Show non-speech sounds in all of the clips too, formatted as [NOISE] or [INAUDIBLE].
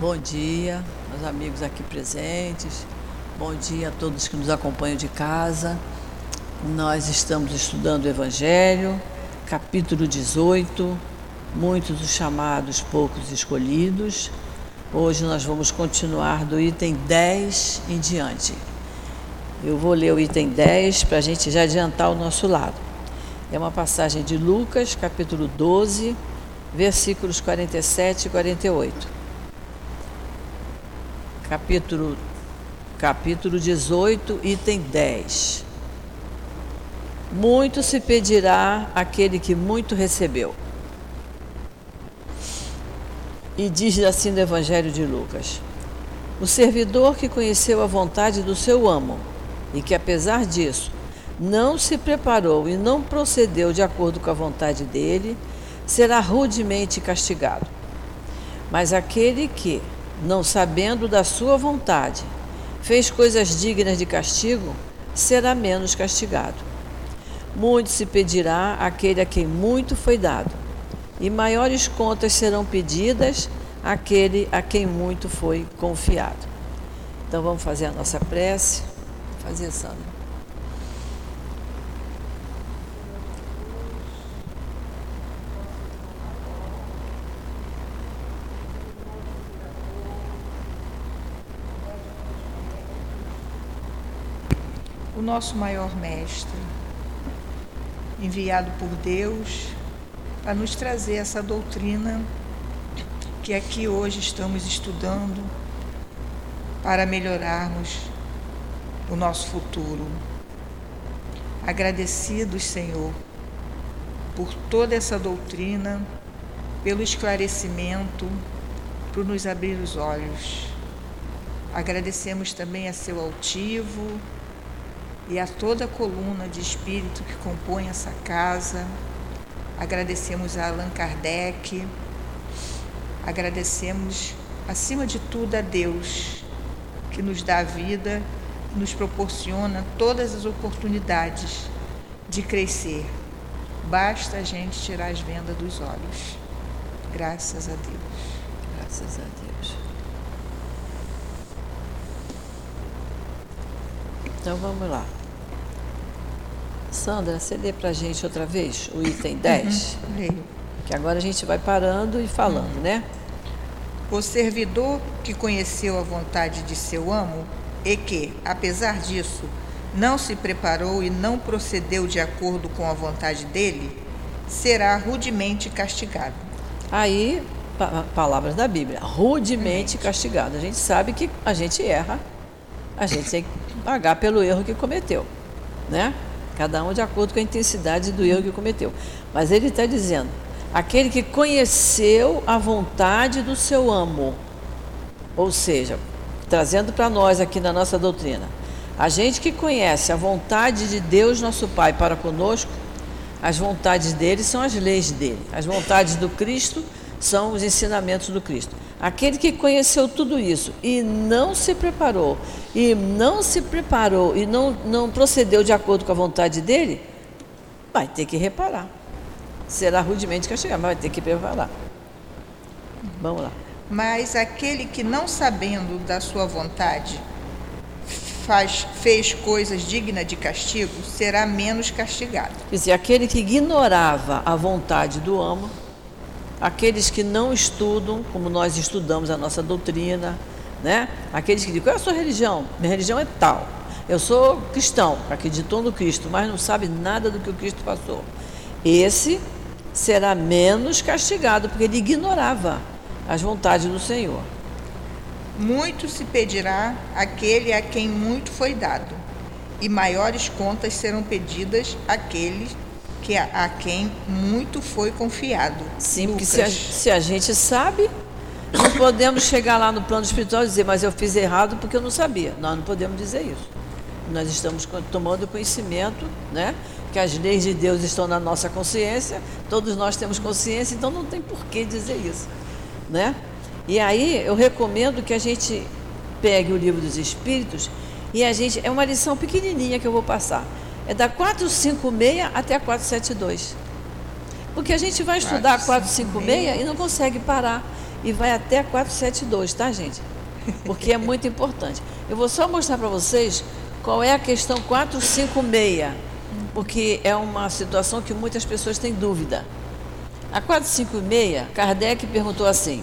Bom dia, meus amigos aqui presentes. Bom dia a todos que nos acompanham de casa. Nós estamos estudando o Evangelho, capítulo 18, muitos os chamados, poucos escolhidos. Hoje nós vamos continuar do item 10 em diante. Eu vou ler o item 10 para a gente já adiantar o nosso lado. É uma passagem de Lucas, capítulo 12, versículos 47 e 48 capítulo, capítulo 18, item 10. Muito se pedirá aquele que muito recebeu. E diz assim no Evangelho de Lucas: O servidor que conheceu a vontade do seu amo e que, apesar disso, não se preparou e não procedeu de acordo com a vontade dele, será rudemente castigado. Mas aquele que, não sabendo da sua vontade, fez coisas dignas de castigo, será menos castigado. Muito se pedirá àquele a quem muito foi dado, e maiores contas serão pedidas àquele a quem muito foi confiado. Então vamos fazer a nossa prece. Fazer, Sandra. Nosso maior mestre, enviado por Deus para nos trazer essa doutrina que aqui hoje estamos estudando para melhorarmos o nosso futuro. Agradecidos, Senhor, por toda essa doutrina, pelo esclarecimento, por nos abrir os olhos. Agradecemos também a seu altivo, e a toda a coluna de espírito que compõe essa casa. Agradecemos a Allan Kardec, agradecemos, acima de tudo, a Deus, que nos dá a vida, nos proporciona todas as oportunidades de crescer. Basta a gente tirar as vendas dos olhos. Graças a Deus. Graças a Deus. Então vamos lá. Sandra, você lê para a gente outra vez o item 10? Uhum, leio. Que agora a gente vai parando e falando, uhum. né? O servidor que conheceu a vontade de seu amo e que, apesar disso, não se preparou e não procedeu de acordo com a vontade dele, será rudemente castigado. Aí, pa palavras da Bíblia, rudemente castigado. A gente sabe que a gente erra, a gente tem que pagar pelo erro que cometeu, né? Cada um de acordo com a intensidade do erro que cometeu. Mas ele está dizendo: aquele que conheceu a vontade do seu amo, ou seja, trazendo para nós aqui na nossa doutrina, a gente que conhece a vontade de Deus, nosso Pai, para conosco, as vontades dele são as leis dele, as vontades do Cristo são os ensinamentos do Cristo. Aquele que conheceu tudo isso e não se preparou, e não se preparou e não, não procedeu de acordo com a vontade dele, vai ter que reparar. Será rudemente castigado, mas vai ter que preparar. Vamos lá. Mas aquele que não sabendo da sua vontade faz, fez coisas dignas de castigo, será menos castigado. Quer dizer, aquele que ignorava a vontade do amo aqueles que não estudam, como nós estudamos a nossa doutrina, né? Aqueles que dizem, qual é a sua religião? Minha religião é tal. Eu sou cristão, acreditou no Cristo, mas não sabe nada do que o Cristo passou. Esse será menos castigado, porque ele ignorava as vontades do Senhor. Muito se pedirá aquele a quem muito foi dado, e maiores contas serão pedidas àqueles que a, a quem muito foi confiado. Sim, Lucas. porque se a, se a gente sabe, não podemos chegar lá no plano espiritual e dizer, mas eu fiz errado porque eu não sabia. Nós não podemos dizer isso. Nós estamos tomando conhecimento, né? Que as leis de Deus estão na nossa consciência, todos nós temos consciência, então não tem por que dizer isso, né? E aí eu recomendo que a gente pegue o livro dos Espíritos e a gente. É uma lição pequenininha que eu vou passar. É da 456 até a 472. Porque a gente vai estudar a 456 e não consegue parar. e vai até 472, tá, gente? Porque é muito importante. Eu vou só mostrar para vocês qual é a questão 456, porque é uma situação que muitas pessoas têm dúvida. A 456, Kardec perguntou assim: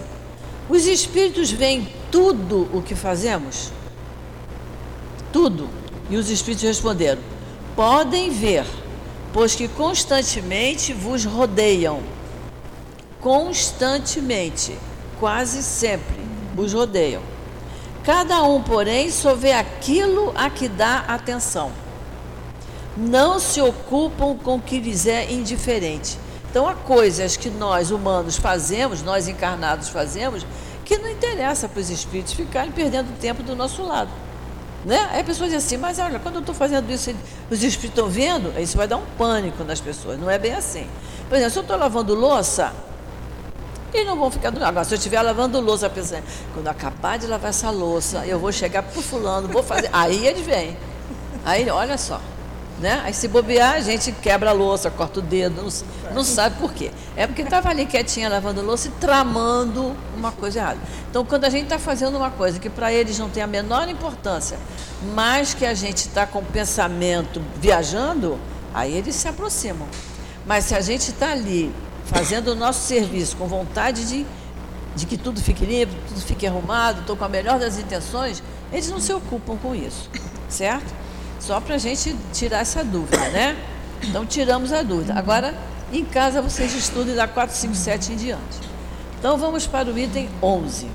Os espíritos veem tudo o que fazemos? Tudo. E os espíritos responderam: Podem ver, pois que constantemente vos rodeiam. Constantemente, quase sempre, vos rodeiam. Cada um, porém, só vê aquilo a que dá atenção. Não se ocupam com o que lhes é indiferente. Então, há coisas que nós humanos fazemos, nós encarnados fazemos, que não interessa para os espíritos ficarem perdendo tempo do nosso lado. Né? Aí a pessoa diz assim, mas olha, quando eu estou fazendo isso, os espíritos estão vendo, isso vai dar um pânico nas pessoas. Não é bem assim. Por exemplo, se eu estou lavando louça, eles não vão ficar do Agora, se eu estiver lavando louça, pensando, quando acabar de lavar essa louça, eu vou chegar para o fulano, vou fazer. Aí ele vem. Aí, olha só. Né? Aí se bobear, a gente quebra a louça, corta o dedo, não, não sabe por quê. É porque estava ali quietinha lavando louça e tramando uma coisa errada. Então, quando a gente está fazendo uma coisa que para eles não tem a menor importância, mas que a gente está com o pensamento viajando, aí eles se aproximam. Mas se a gente está ali fazendo o nosso serviço com vontade de, de que tudo fique limpo, tudo fique arrumado, estou com a melhor das intenções, eles não se ocupam com isso, certo? Só para a gente tirar essa dúvida, né? Então, tiramos a dúvida. Agora, em casa, vocês estudem da 4, 5, 7 em diante. Então, vamos para o item 11.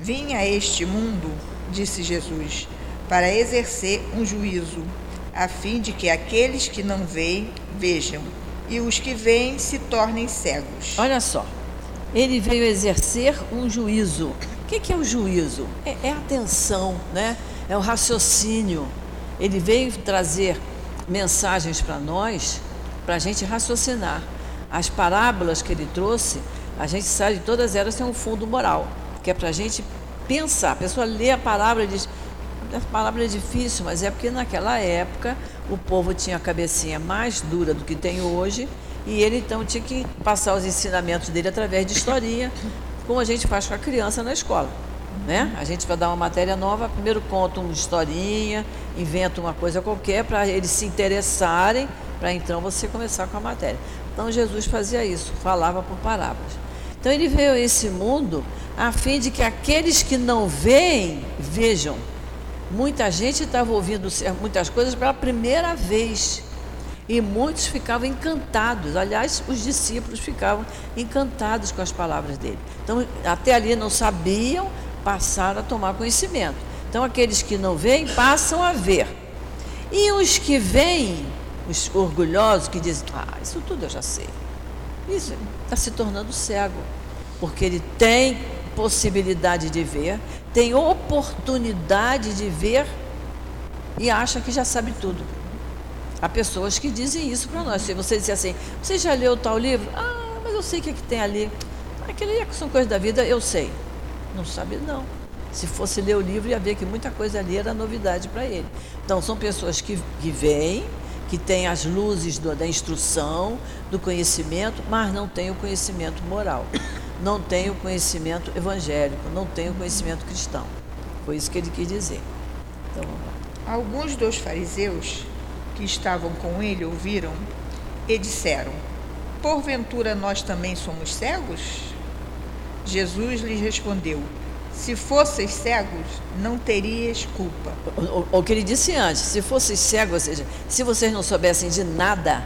Vim a este mundo, disse Jesus, para exercer um juízo, a fim de que aqueles que não veem, vejam, e os que veem se tornem cegos. Olha só, ele veio exercer um juízo. O que é o juízo? É, é atenção, né? é o raciocínio ele veio trazer mensagens para nós, para a gente raciocinar. As parábolas que ele trouxe, a gente sabe que todas elas têm um fundo moral, que é para a gente pensar. A pessoa lê a palavra e diz: a palavra é difícil, mas é porque naquela época o povo tinha a cabecinha mais dura do que tem hoje e ele então tinha que passar os ensinamentos dele através de historinha, como a gente faz com a criança na escola. Né? A gente vai dar uma matéria nova, primeiro conta uma historinha, inventa uma coisa qualquer para eles se interessarem, para então você começar com a matéria. Então Jesus fazia isso, falava por parábolas. Então ele veio a esse mundo a fim de que aqueles que não veem, vejam. Muita gente estava ouvindo muitas coisas pela primeira vez. E muitos ficavam encantados. Aliás, os discípulos ficavam encantados com as palavras dele. Então, até ali não sabiam, passaram a tomar conhecimento. Então, aqueles que não veem passam a ver. E os que veem, os orgulhosos que dizem: Ah, isso tudo eu já sei. Isso está se tornando cego, porque ele tem possibilidade de ver, tem oportunidade de ver e acha que já sabe tudo. Há pessoas que dizem isso para nós. Se você disser assim, você já leu tal livro? Ah, mas eu sei o que, é que tem ali. Aquele são coisas da vida, eu sei. Não sabe, não. Se fosse ler o livro, ia ver que muita coisa ali era novidade para ele. Então, são pessoas que, que vêm, que têm as luzes do, da instrução, do conhecimento, mas não têm o conhecimento moral, não têm o conhecimento evangélico, não têm o conhecimento cristão. Foi isso que ele quis dizer. Então. Alguns dos fariseus que estavam com ele ouviram e disseram: Porventura nós também somos cegos? Jesus lhes respondeu: Se fosseis cegos, não terias culpa. O, o, o que ele disse antes: se fosseis cegos, ou seja, se vocês não soubessem de nada,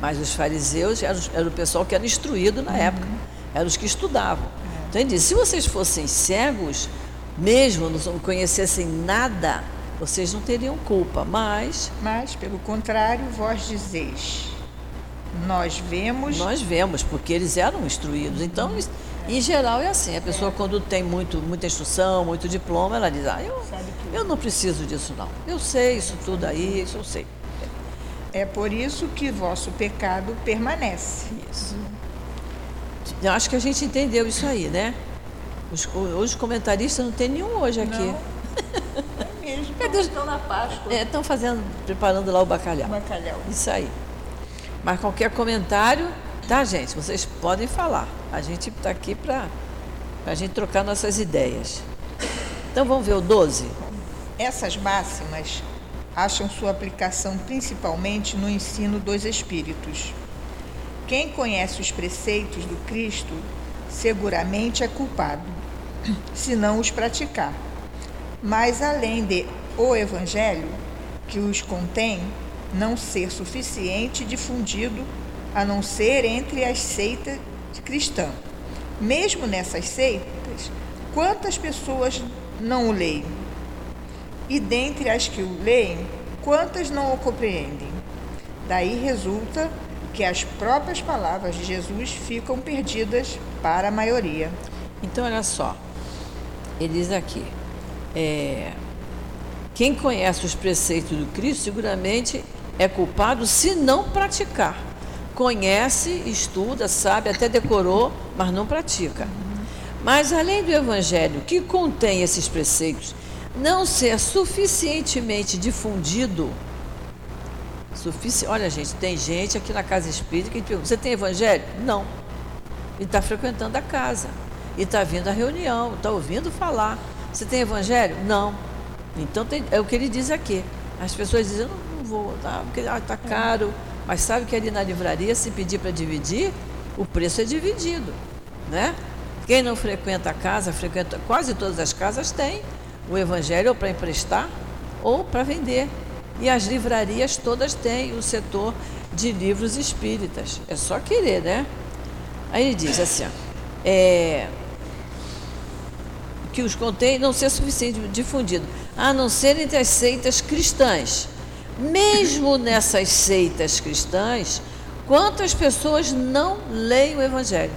mas os fariseus eram, eram o pessoal que era instruído na uhum. época, eram os que estudavam. É. Então ele disse: se vocês fossem cegos, mesmo não conhecessem nada, vocês não teriam culpa, mas. Mas, pelo contrário, vós dizeis: Nós vemos. Nós vemos, porque eles eram instruídos. Então. Em geral é assim, a pessoa quando tem muito, muita instrução, muito diploma, ela diz, ah, eu, eu não preciso disso não. Eu sei isso tudo aí, isso eu sei. É por isso que vosso pecado permanece. Isso. Eu acho que a gente entendeu isso aí, né? Os, os comentaristas não tem nenhum hoje aqui. Não. [LAUGHS] É mesmo, Cadê? estão na Páscoa. É, estão fazendo, preparando lá o bacalhau. Bacalhau. Isso aí. Mas qualquer comentário, Tá, gente? Vocês podem falar. A gente está aqui para a gente trocar nossas ideias. Então vamos ver o 12? Essas máximas acham sua aplicação principalmente no ensino dos espíritos. Quem conhece os preceitos do Cristo seguramente é culpado, se não os praticar. Mas além de o Evangelho, que os contém, não ser suficiente difundido, a não ser entre as seitas cristãs. Mesmo nessas seitas, quantas pessoas não o leem? E dentre as que o leem, quantas não o compreendem? Daí resulta que as próprias palavras de Jesus ficam perdidas para a maioria. Então, olha só, ele diz aqui: é, quem conhece os preceitos do Cristo seguramente é culpado se não praticar. Conhece, estuda, sabe, até decorou, mas não pratica. Mas além do Evangelho, que contém esses preceitos, não ser suficientemente difundido. Sufici... Olha, gente, tem gente aqui na casa espírita que pergunta: você tem Evangelho? Não. E está frequentando a casa. E está vindo à reunião, está ouvindo falar. Você tem Evangelho? Não. Então tem... é o que ele diz aqui. As pessoas dizem: não, não vou, tá, porque está ah, tá caro. Mas sabe que ali na livraria, se pedir para dividir, o preço é dividido. Né? Quem não frequenta a casa, frequenta quase todas as casas, tem o evangelho ou para emprestar ou para vender. E as livrarias todas têm o setor de livros espíritas. É só querer, né? Aí ele diz assim, ó, é, que os contém não ser suficiente difundido, a não ser entre as seitas cristãs. Mesmo nessas seitas cristãs, quantas pessoas não leem o Evangelho?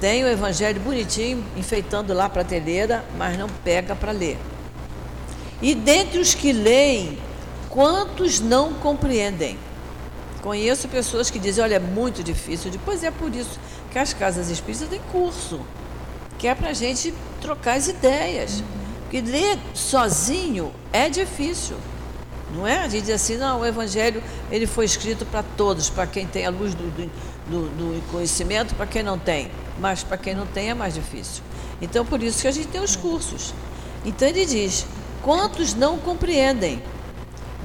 Tem o Evangelho bonitinho, enfeitando lá a prateleira, mas não pega para ler. E dentre os que leem, quantos não compreendem? Conheço pessoas que dizem, olha, é muito difícil. Depois é por isso que as casas espíritas têm curso, que é para a gente trocar as ideias. Porque ler sozinho é difícil. Não é? A gente diz assim, não, o Evangelho ele foi escrito para todos, para quem tem a luz do, do, do conhecimento, para quem não tem. Mas para quem não tem é mais difícil. Então, por isso que a gente tem os cursos. Então, ele diz: quantos não compreendem?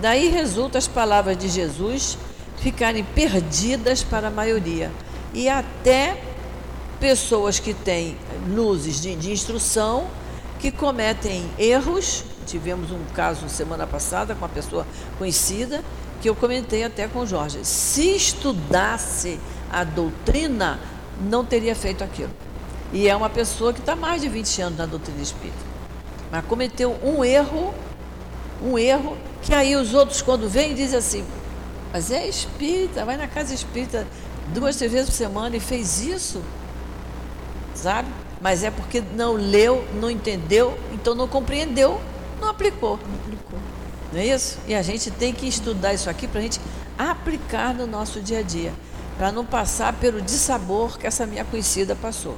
Daí resulta as palavras de Jesus ficarem perdidas para a maioria. E até pessoas que têm luzes de, de instrução que cometem erros. Tivemos um caso semana passada com uma pessoa conhecida que eu comentei até com o Jorge. Se estudasse a doutrina, não teria feito aquilo. E é uma pessoa que está mais de 20 anos na doutrina espírita. Mas cometeu um erro, um erro, que aí os outros, quando vêm, dizem assim, mas é espírita, vai na casa espírita duas, três vezes por semana e fez isso, sabe? Mas é porque não leu, não entendeu, então não compreendeu, não aplicou. Não aplicou. Não é isso? E a gente tem que estudar isso aqui para a gente aplicar no nosso dia a dia para não passar pelo dissabor que essa minha conhecida passou.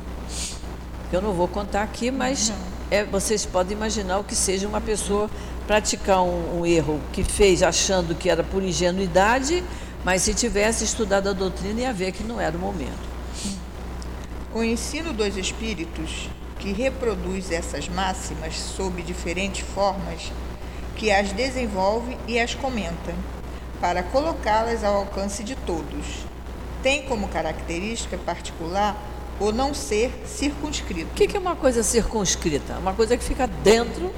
Eu não vou contar aqui, mas é, vocês podem imaginar o que seja uma pessoa praticar um, um erro que fez achando que era por ingenuidade, mas se tivesse estudado a doutrina ia ver que não era o momento. O ensino dos espíritos, que reproduz essas máximas sob diferentes formas, que as desenvolve e as comenta, para colocá-las ao alcance de todos, tem como característica particular o não ser circunscrito. O que é uma coisa circunscrita? Uma coisa que fica dentro,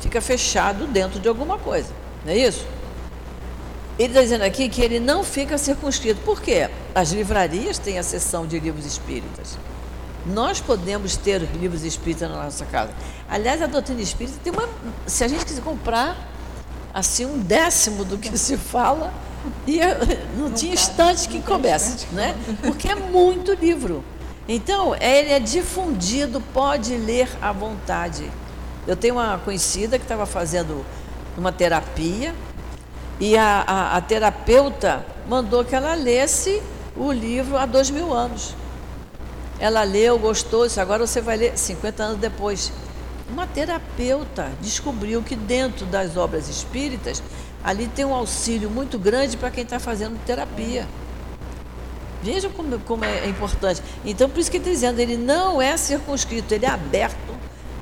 fica fechado dentro de alguma coisa, não é isso? Ele está dizendo aqui que ele não fica circunscrito. Por quê? As livrarias têm a seção de livros espíritas. Nós podemos ter livros espíritas na nossa casa. Aliás, a doutrina espírita tem uma. Se a gente quiser comprar assim um décimo do que se fala, e [LAUGHS] não, não tinha estante que coubesse, né? Porque é muito livro. Então, ele é difundido, pode ler à vontade. Eu tenho uma conhecida que estava fazendo uma terapia e a, a, a, terapeuta mandou que ela lesse o livro há dois mil anos. Ela leu, gostou, disse, agora você vai ler 50 anos depois. Uma terapeuta descobriu que dentro das obras espíritas ali tem um auxílio muito grande para quem está fazendo terapia. Vejam como, como é importante. Então, por isso que ele está dizendo, ele não é circunscrito, ele é aberto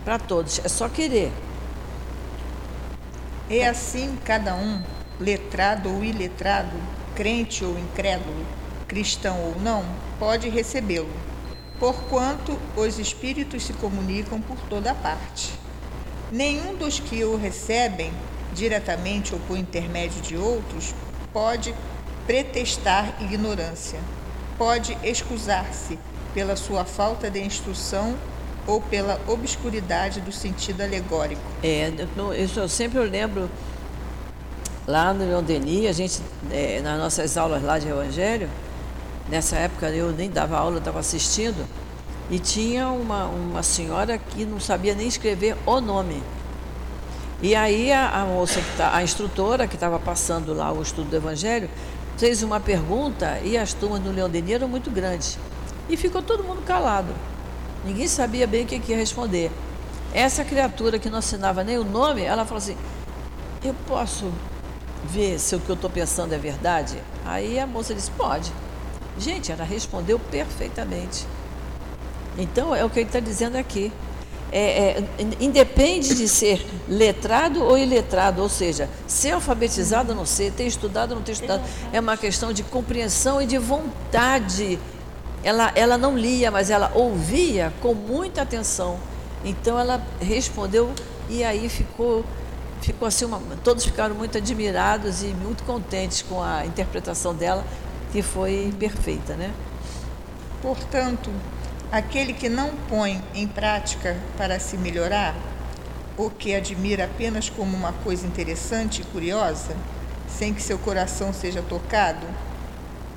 para todos. É só querer. É assim cada um, letrado ou iletrado, crente ou incrédulo, cristão ou não, pode recebê-lo, porquanto os espíritos se comunicam por toda parte. Nenhum dos que o recebem, diretamente ou por intermédio de outros, pode pretextar ignorância pode excusar-se pela sua falta de instrução ou pela obscuridade do sentido alegórico. É, eu sempre lembro lá no Leon Denis, a gente, é, nas nossas aulas lá de Evangelho, nessa época eu nem dava aula, estava assistindo, e tinha uma, uma senhora que não sabia nem escrever o nome. E aí a, a moça, que tá, a instrutora que estava passando lá o estudo do Evangelho, fez uma pergunta e as turmas do Leão Denis eram muito grandes. E ficou todo mundo calado. Ninguém sabia bem o que, que ia responder. Essa criatura que não assinava nem o nome, ela falou assim: Eu posso ver se o que eu estou pensando é verdade? Aí a moça disse: Pode. Gente, ela respondeu perfeitamente. Então é o que ele está dizendo aqui é, é, independe de ser letrado ou iletrado, ou seja, ser alfabetizado ou não ser, ter estudado ou não ter estudado, é uma questão de compreensão e de vontade. Ela, ela não lia, mas ela ouvia com muita atenção. Então ela respondeu e aí ficou, ficou assim, uma, todos ficaram muito admirados e muito contentes com a interpretação dela, que foi perfeita, né? Portanto, Aquele que não põe em prática para se melhorar, ou que admira apenas como uma coisa interessante e curiosa, sem que seu coração seja tocado,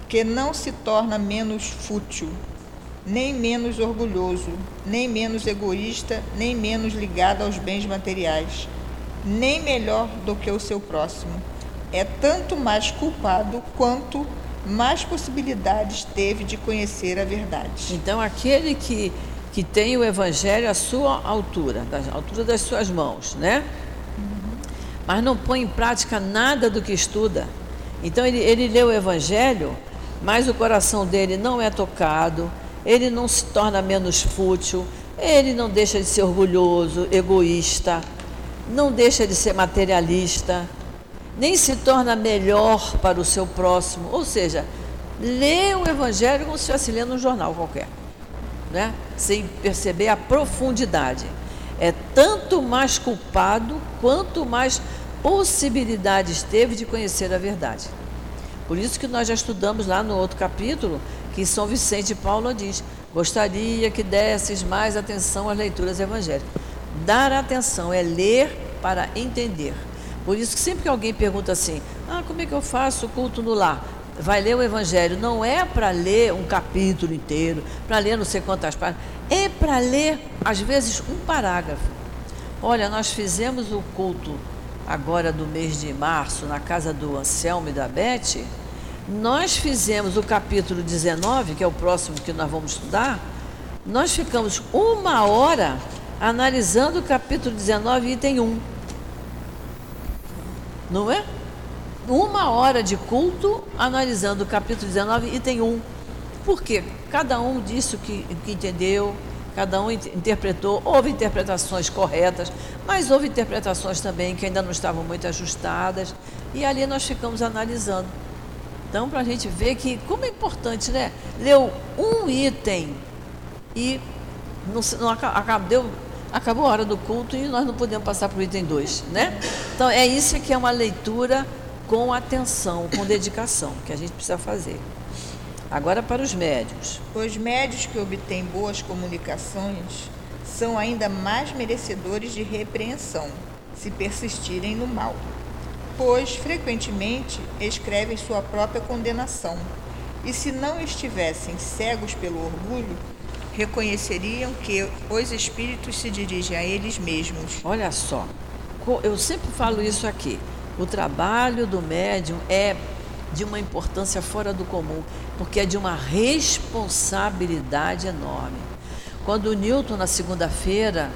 que não se torna menos fútil, nem menos orgulhoso, nem menos egoísta, nem menos ligado aos bens materiais, nem melhor do que o seu próximo. É tanto mais culpado quanto mais possibilidades teve de conhecer a verdade. Então, aquele que, que tem o Evangelho à sua altura, à altura das suas mãos, né? Uhum. Mas não põe em prática nada do que estuda. Então, ele, ele lê o Evangelho, mas o coração dele não é tocado, ele não se torna menos fútil, ele não deixa de ser orgulhoso, egoísta, não deixa de ser materialista nem se torna melhor para o seu próximo. Ou seja, lê o Evangelho como se estivesse lendo um jornal qualquer, né? sem perceber a profundidade. É tanto mais culpado quanto mais possibilidades teve de conhecer a verdade. Por isso que nós já estudamos lá no outro capítulo que São Vicente Paulo diz: gostaria que desses mais atenção às leituras evangélicas. Dar atenção é ler para entender. Por isso que sempre que alguém pergunta assim, ah, como é que eu faço o culto no lar? Vai ler o Evangelho. Não é para ler um capítulo inteiro, para ler não sei quantas páginas. É para ler, às vezes, um parágrafo. Olha, nós fizemos o culto agora do mês de março, na casa do Anselmo e da Beth. Nós fizemos o capítulo 19, que é o próximo que nós vamos estudar. Nós ficamos uma hora analisando o capítulo 19, item 1 não é? Uma hora de culto analisando o capítulo 19, item 1. Por quê? Cada um disse o que, que entendeu, cada um interpretou, houve interpretações corretas, mas houve interpretações também que ainda não estavam muito ajustadas, e ali nós ficamos analisando. Então, para a gente ver que, como é importante, né? Leu um item e não, não acabou, acabou a hora do culto e nós não podemos passar para o item 2, né? Então é isso que é uma leitura com atenção, com dedicação, que a gente precisa fazer. Agora para os médios. Os médios que obtêm boas comunicações são ainda mais merecedores de repreensão, se persistirem no mal, pois frequentemente escrevem sua própria condenação. E se não estivessem cegos pelo orgulho, reconheceriam que os espíritos se dirigem a eles mesmos. Olha só, eu sempre falo isso aqui. O trabalho do médium é de uma importância fora do comum, porque é de uma responsabilidade enorme. Quando o Newton, na segunda-feira,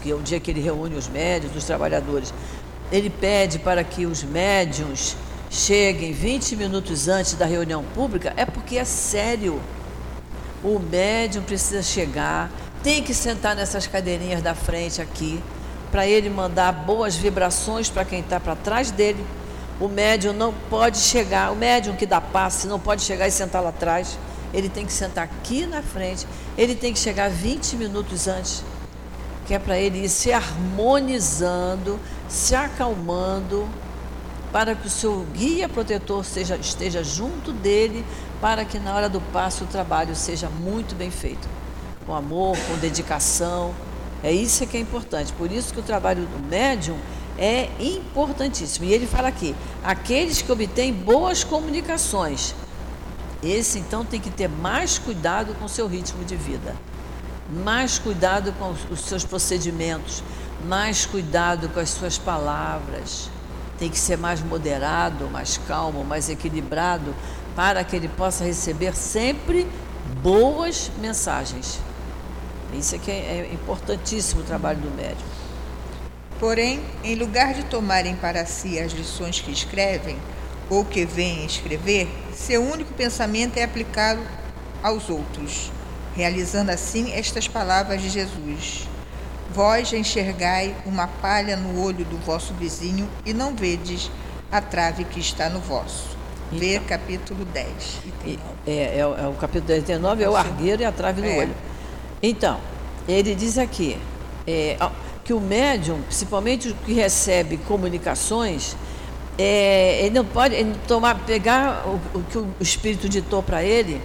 que é o dia que ele reúne os médios, os trabalhadores, ele pede para que os médiums cheguem 20 minutos antes da reunião pública, é porque é sério. O médium precisa chegar, tem que sentar nessas cadeirinhas da frente aqui, para ele mandar boas vibrações para quem está para trás dele. O médium não pode chegar, o médium que dá passe não pode chegar e sentar lá atrás. Ele tem que sentar aqui na frente, ele tem que chegar 20 minutos antes, que é para ele ir se harmonizando, se acalmando, para que o seu guia protetor seja, esteja junto dele, para que na hora do passo o trabalho seja muito bem feito, com amor, com dedicação. É isso que é importante. Por isso que o trabalho do médium é importantíssimo. E ele fala aqui: aqueles que obtêm boas comunicações, esse então tem que ter mais cuidado com o seu ritmo de vida, mais cuidado com os seus procedimentos, mais cuidado com as suas palavras. Tem que ser mais moderado, mais calmo, mais equilibrado, para que ele possa receber sempre boas mensagens. Isso é, é importantíssimo o trabalho do médium. Porém, em lugar de tomarem para si as lições que escrevem ou que vêm escrever, seu único pensamento é aplicado aos outros, realizando assim estas palavras de Jesus: Vós enxergai uma palha no olho do vosso vizinho e não vedes a trave que está no vosso. Vê então, capítulo 10. É, é, é, o capítulo 10 e 19 é o argueiro e a trave no é. olho. Então, ele diz aqui é, que o médium, principalmente o que recebe comunicações, é, ele não pode ele tomar, pegar o, o que o espírito ditou para ele,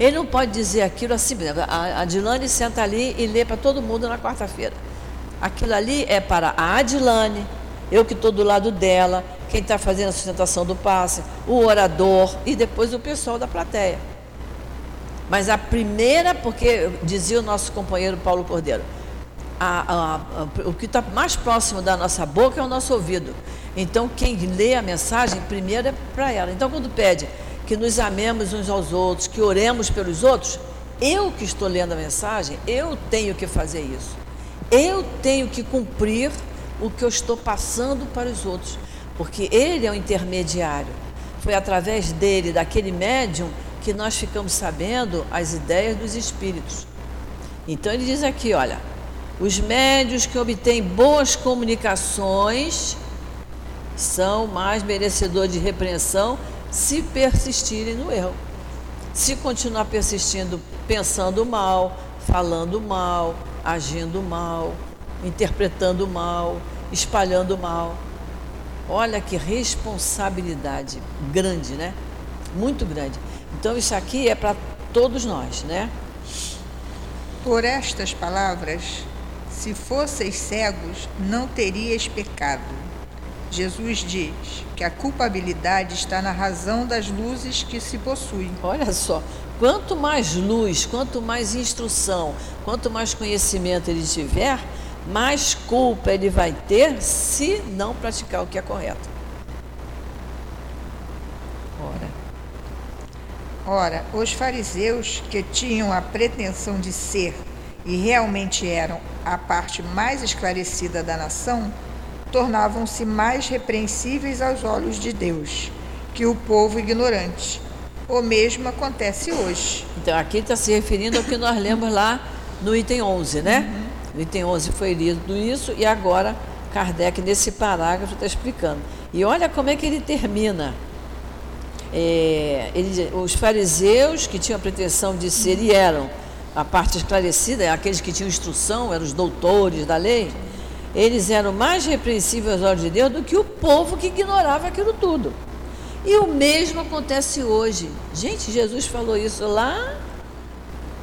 ele não pode dizer aquilo assim, a Adilane senta ali e lê para todo mundo na quarta-feira. Aquilo ali é para a Adilane, eu que estou do lado dela, quem está fazendo a sustentação do passe, o orador e depois o pessoal da plateia. Mas a primeira, porque dizia o nosso companheiro Paulo Cordeiro, a, a, a, o que está mais próximo da nossa boca é o nosso ouvido. Então, quem lê a mensagem, primeiro é para ela. Então, quando pede que nos amemos uns aos outros, que oremos pelos outros, eu que estou lendo a mensagem, eu tenho que fazer isso. Eu tenho que cumprir o que eu estou passando para os outros, porque ele é o intermediário. Foi através dele, daquele médium, que nós ficamos sabendo as ideias dos espíritos. Então ele diz aqui, olha, os médios que obtêm boas comunicações são mais merecedores de repreensão se persistirem no erro. Se continuar persistindo, pensando mal, falando mal, agindo mal, interpretando mal, espalhando mal. Olha que responsabilidade grande, né? Muito grande. Então isso aqui é para todos nós, né? Por estas palavras, se fosseis cegos, não teríeis pecado. Jesus diz que a culpabilidade está na razão das luzes que se possuem. Olha só, quanto mais luz, quanto mais instrução, quanto mais conhecimento ele tiver, mais culpa ele vai ter se não praticar o que é correto. Ora, os fariseus, que tinham a pretensão de ser e realmente eram a parte mais esclarecida da nação, tornavam-se mais repreensíveis aos olhos de Deus que o povo ignorante. O mesmo acontece hoje. Então, aqui está se referindo ao que nós lemos lá no item 11, né? Uhum. No item 11 foi lido isso e agora Kardec, nesse parágrafo, está explicando. E olha como é que ele termina. É, ele, os fariseus que tinham a pretensão de ser e eram a parte esclarecida, aqueles que tinham instrução, eram os doutores da lei, eles eram mais repreensíveis aos olhos de Deus do que o povo que ignorava aquilo tudo. E o mesmo acontece hoje. Gente, Jesus falou isso lá,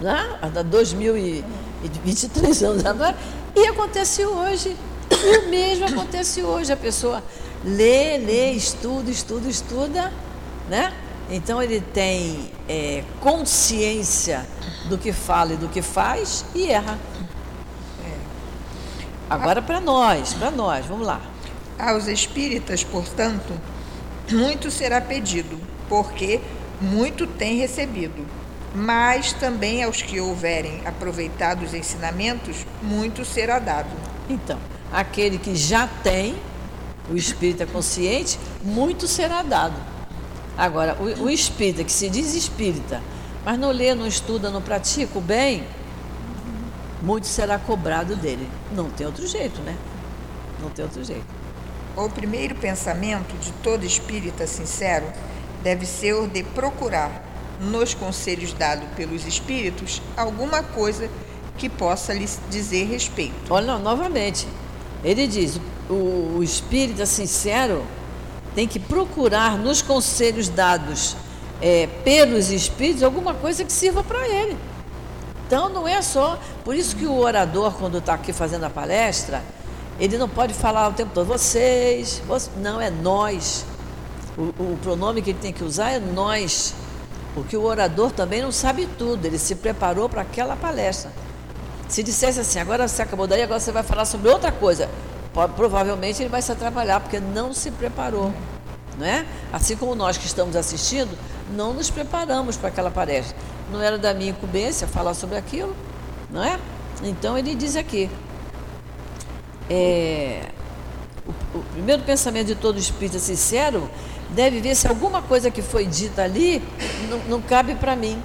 lá há 2023 anos atrás, e acontece hoje. E o mesmo acontece hoje. A pessoa lê, lê, estuda, estuda, estuda né? Então ele tem é, consciência do que fala e do que faz e erra. É. Agora para nós, para nós, vamos lá. Aos espíritas, portanto, muito será pedido, porque muito tem recebido. Mas também aos que houverem aproveitado os ensinamentos, muito será dado. Então, aquele que já tem, o espírita consciente, muito será dado. Agora, o, o espírita que se diz espírita, mas não lê, não estuda, não pratica o bem, muito será cobrado dele. Não tem outro jeito, né? Não tem outro jeito. O primeiro pensamento de todo espírita sincero deve ser o de procurar, nos conselhos dados pelos espíritos, alguma coisa que possa lhes dizer respeito. Olha, novamente, ele diz: o, o espírita sincero tem que procurar nos conselhos dados é, pelos espíritos alguma coisa que sirva para ele. Então não é só. Por isso que o orador, quando está aqui fazendo a palestra, ele não pode falar o tempo todo, vocês, vocês não, é nós. O, o pronome que ele tem que usar é nós. Porque o orador também não sabe tudo, ele se preparou para aquela palestra. Se dissesse assim, agora você acabou daí, agora você vai falar sobre outra coisa, provavelmente ele vai se atrapalhar, porque não se preparou. Não é? Assim como nós que estamos assistindo, não nos preparamos para aquela palestra. Não era da minha incumbência falar sobre aquilo, não é? Então ele diz aqui, é, o, o primeiro pensamento de todo espírito sincero deve ver se alguma coisa que foi dita ali não, não cabe para mim.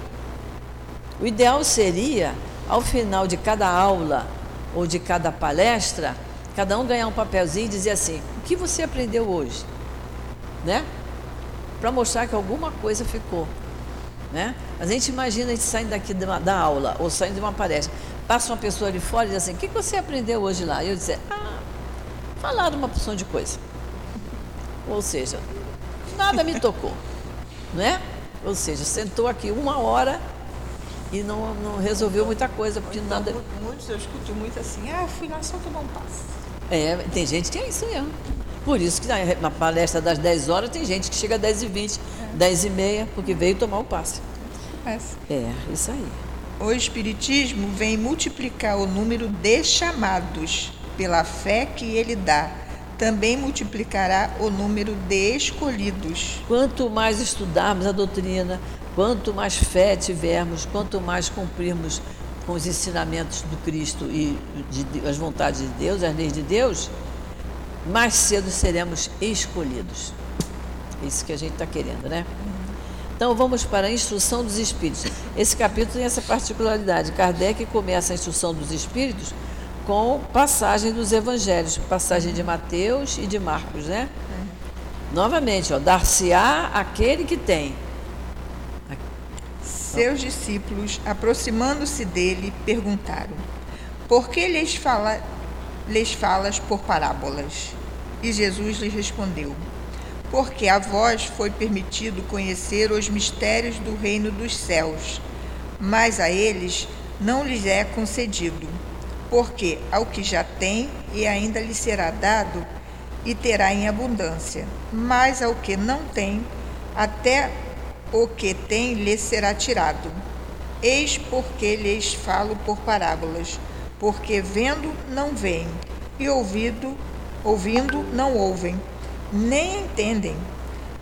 O ideal seria, ao final de cada aula ou de cada palestra, cada um ganhar um papelzinho e dizer assim: o que você aprendeu hoje? Né? Para mostrar que alguma coisa ficou. Né? A gente imagina a gente saindo daqui uma, da aula ou saindo de uma palestra, passa uma pessoa ali fora e diz assim: o que você aprendeu hoje lá? E eu dizer: ah, falar uma porção de coisa. Ou seja, nada me tocou, [LAUGHS] né? Ou seja, sentou aqui uma hora e não, não resolveu muita coisa, porque então, nada. Muitos, eu escuto muito assim, ah, fui lá só tomar um passe. É, tem gente que é isso mesmo. Por isso que na, na palestra das 10 horas tem gente que chega às 10 e 20, é. 10 e meia, porque veio tomar o passe. É, é isso aí. O Espiritismo vem multiplicar o número de chamados pela fé que ele dá também multiplicará o número de escolhidos. Quanto mais estudarmos a doutrina, quanto mais fé tivermos, quanto mais cumprirmos com os ensinamentos do Cristo e de, as vontades de Deus, as leis de Deus, mais cedo seremos escolhidos. É isso que a gente está querendo, né? Então vamos para a instrução dos espíritos. Esse capítulo tem essa particularidade. Kardec começa a instrução dos espíritos com passagem dos evangelhos, passagem de Mateus e de Marcos, né? É. Novamente, ó, dar-se-á aquele que tem. Seus discípulos, aproximando-se dele, perguntaram: Por que lhes, fala, lhes falas por parábolas? E Jesus lhes respondeu: Porque a vós foi permitido conhecer os mistérios do reino dos céus, mas a eles não lhes é concedido porque ao que já tem e ainda lhe será dado e terá em abundância, mas ao que não tem, até o que tem lhe será tirado. Eis porque lhes falo por parábolas, porque vendo não veem, e ouvido, ouvindo não ouvem, nem entendem.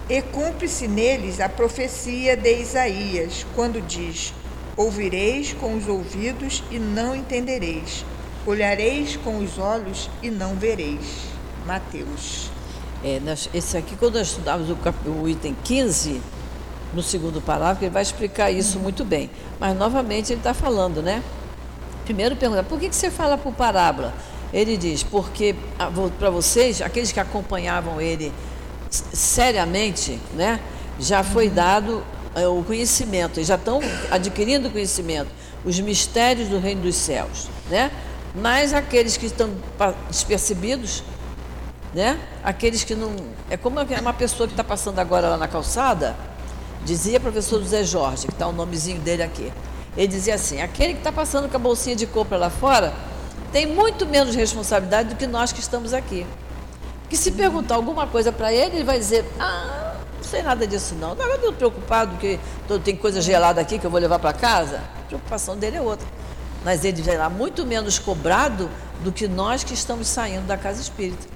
E cumpre-se neles a profecia de Isaías, quando diz: Ouvireis com os ouvidos e não entendereis Olhareis com os olhos e não vereis. Mateus. É, nós, esse aqui, quando nós estudávamos o, o, item 15, no segundo parágrafo, ele vai explicar isso muito bem. Mas, novamente, ele está falando, né? Primeiro pergunta, por que, que você fala por parábola? Ele diz, porque para vocês, aqueles que acompanhavam ele seriamente, né? Já foi uhum. dado é, o conhecimento, eles já estão adquirindo conhecimento, os mistérios do reino dos céus, né? mas aqueles que estão despercebidos, né? Aqueles que não. É como uma pessoa que está passando agora lá na calçada, dizia o professor José Jorge, que está o nomezinho dele aqui. Ele dizia assim: aquele que está passando com a bolsinha de compra lá fora tem muito menos responsabilidade do que nós que estamos aqui. Que se perguntar alguma coisa para ele, ele vai dizer: ah, não sei nada disso não. Não estou preocupado que tem coisa gelada aqui que eu vou levar para casa. A preocupação dele é outra mas ele será muito menos cobrado do que nós que estamos saindo da casa espírita.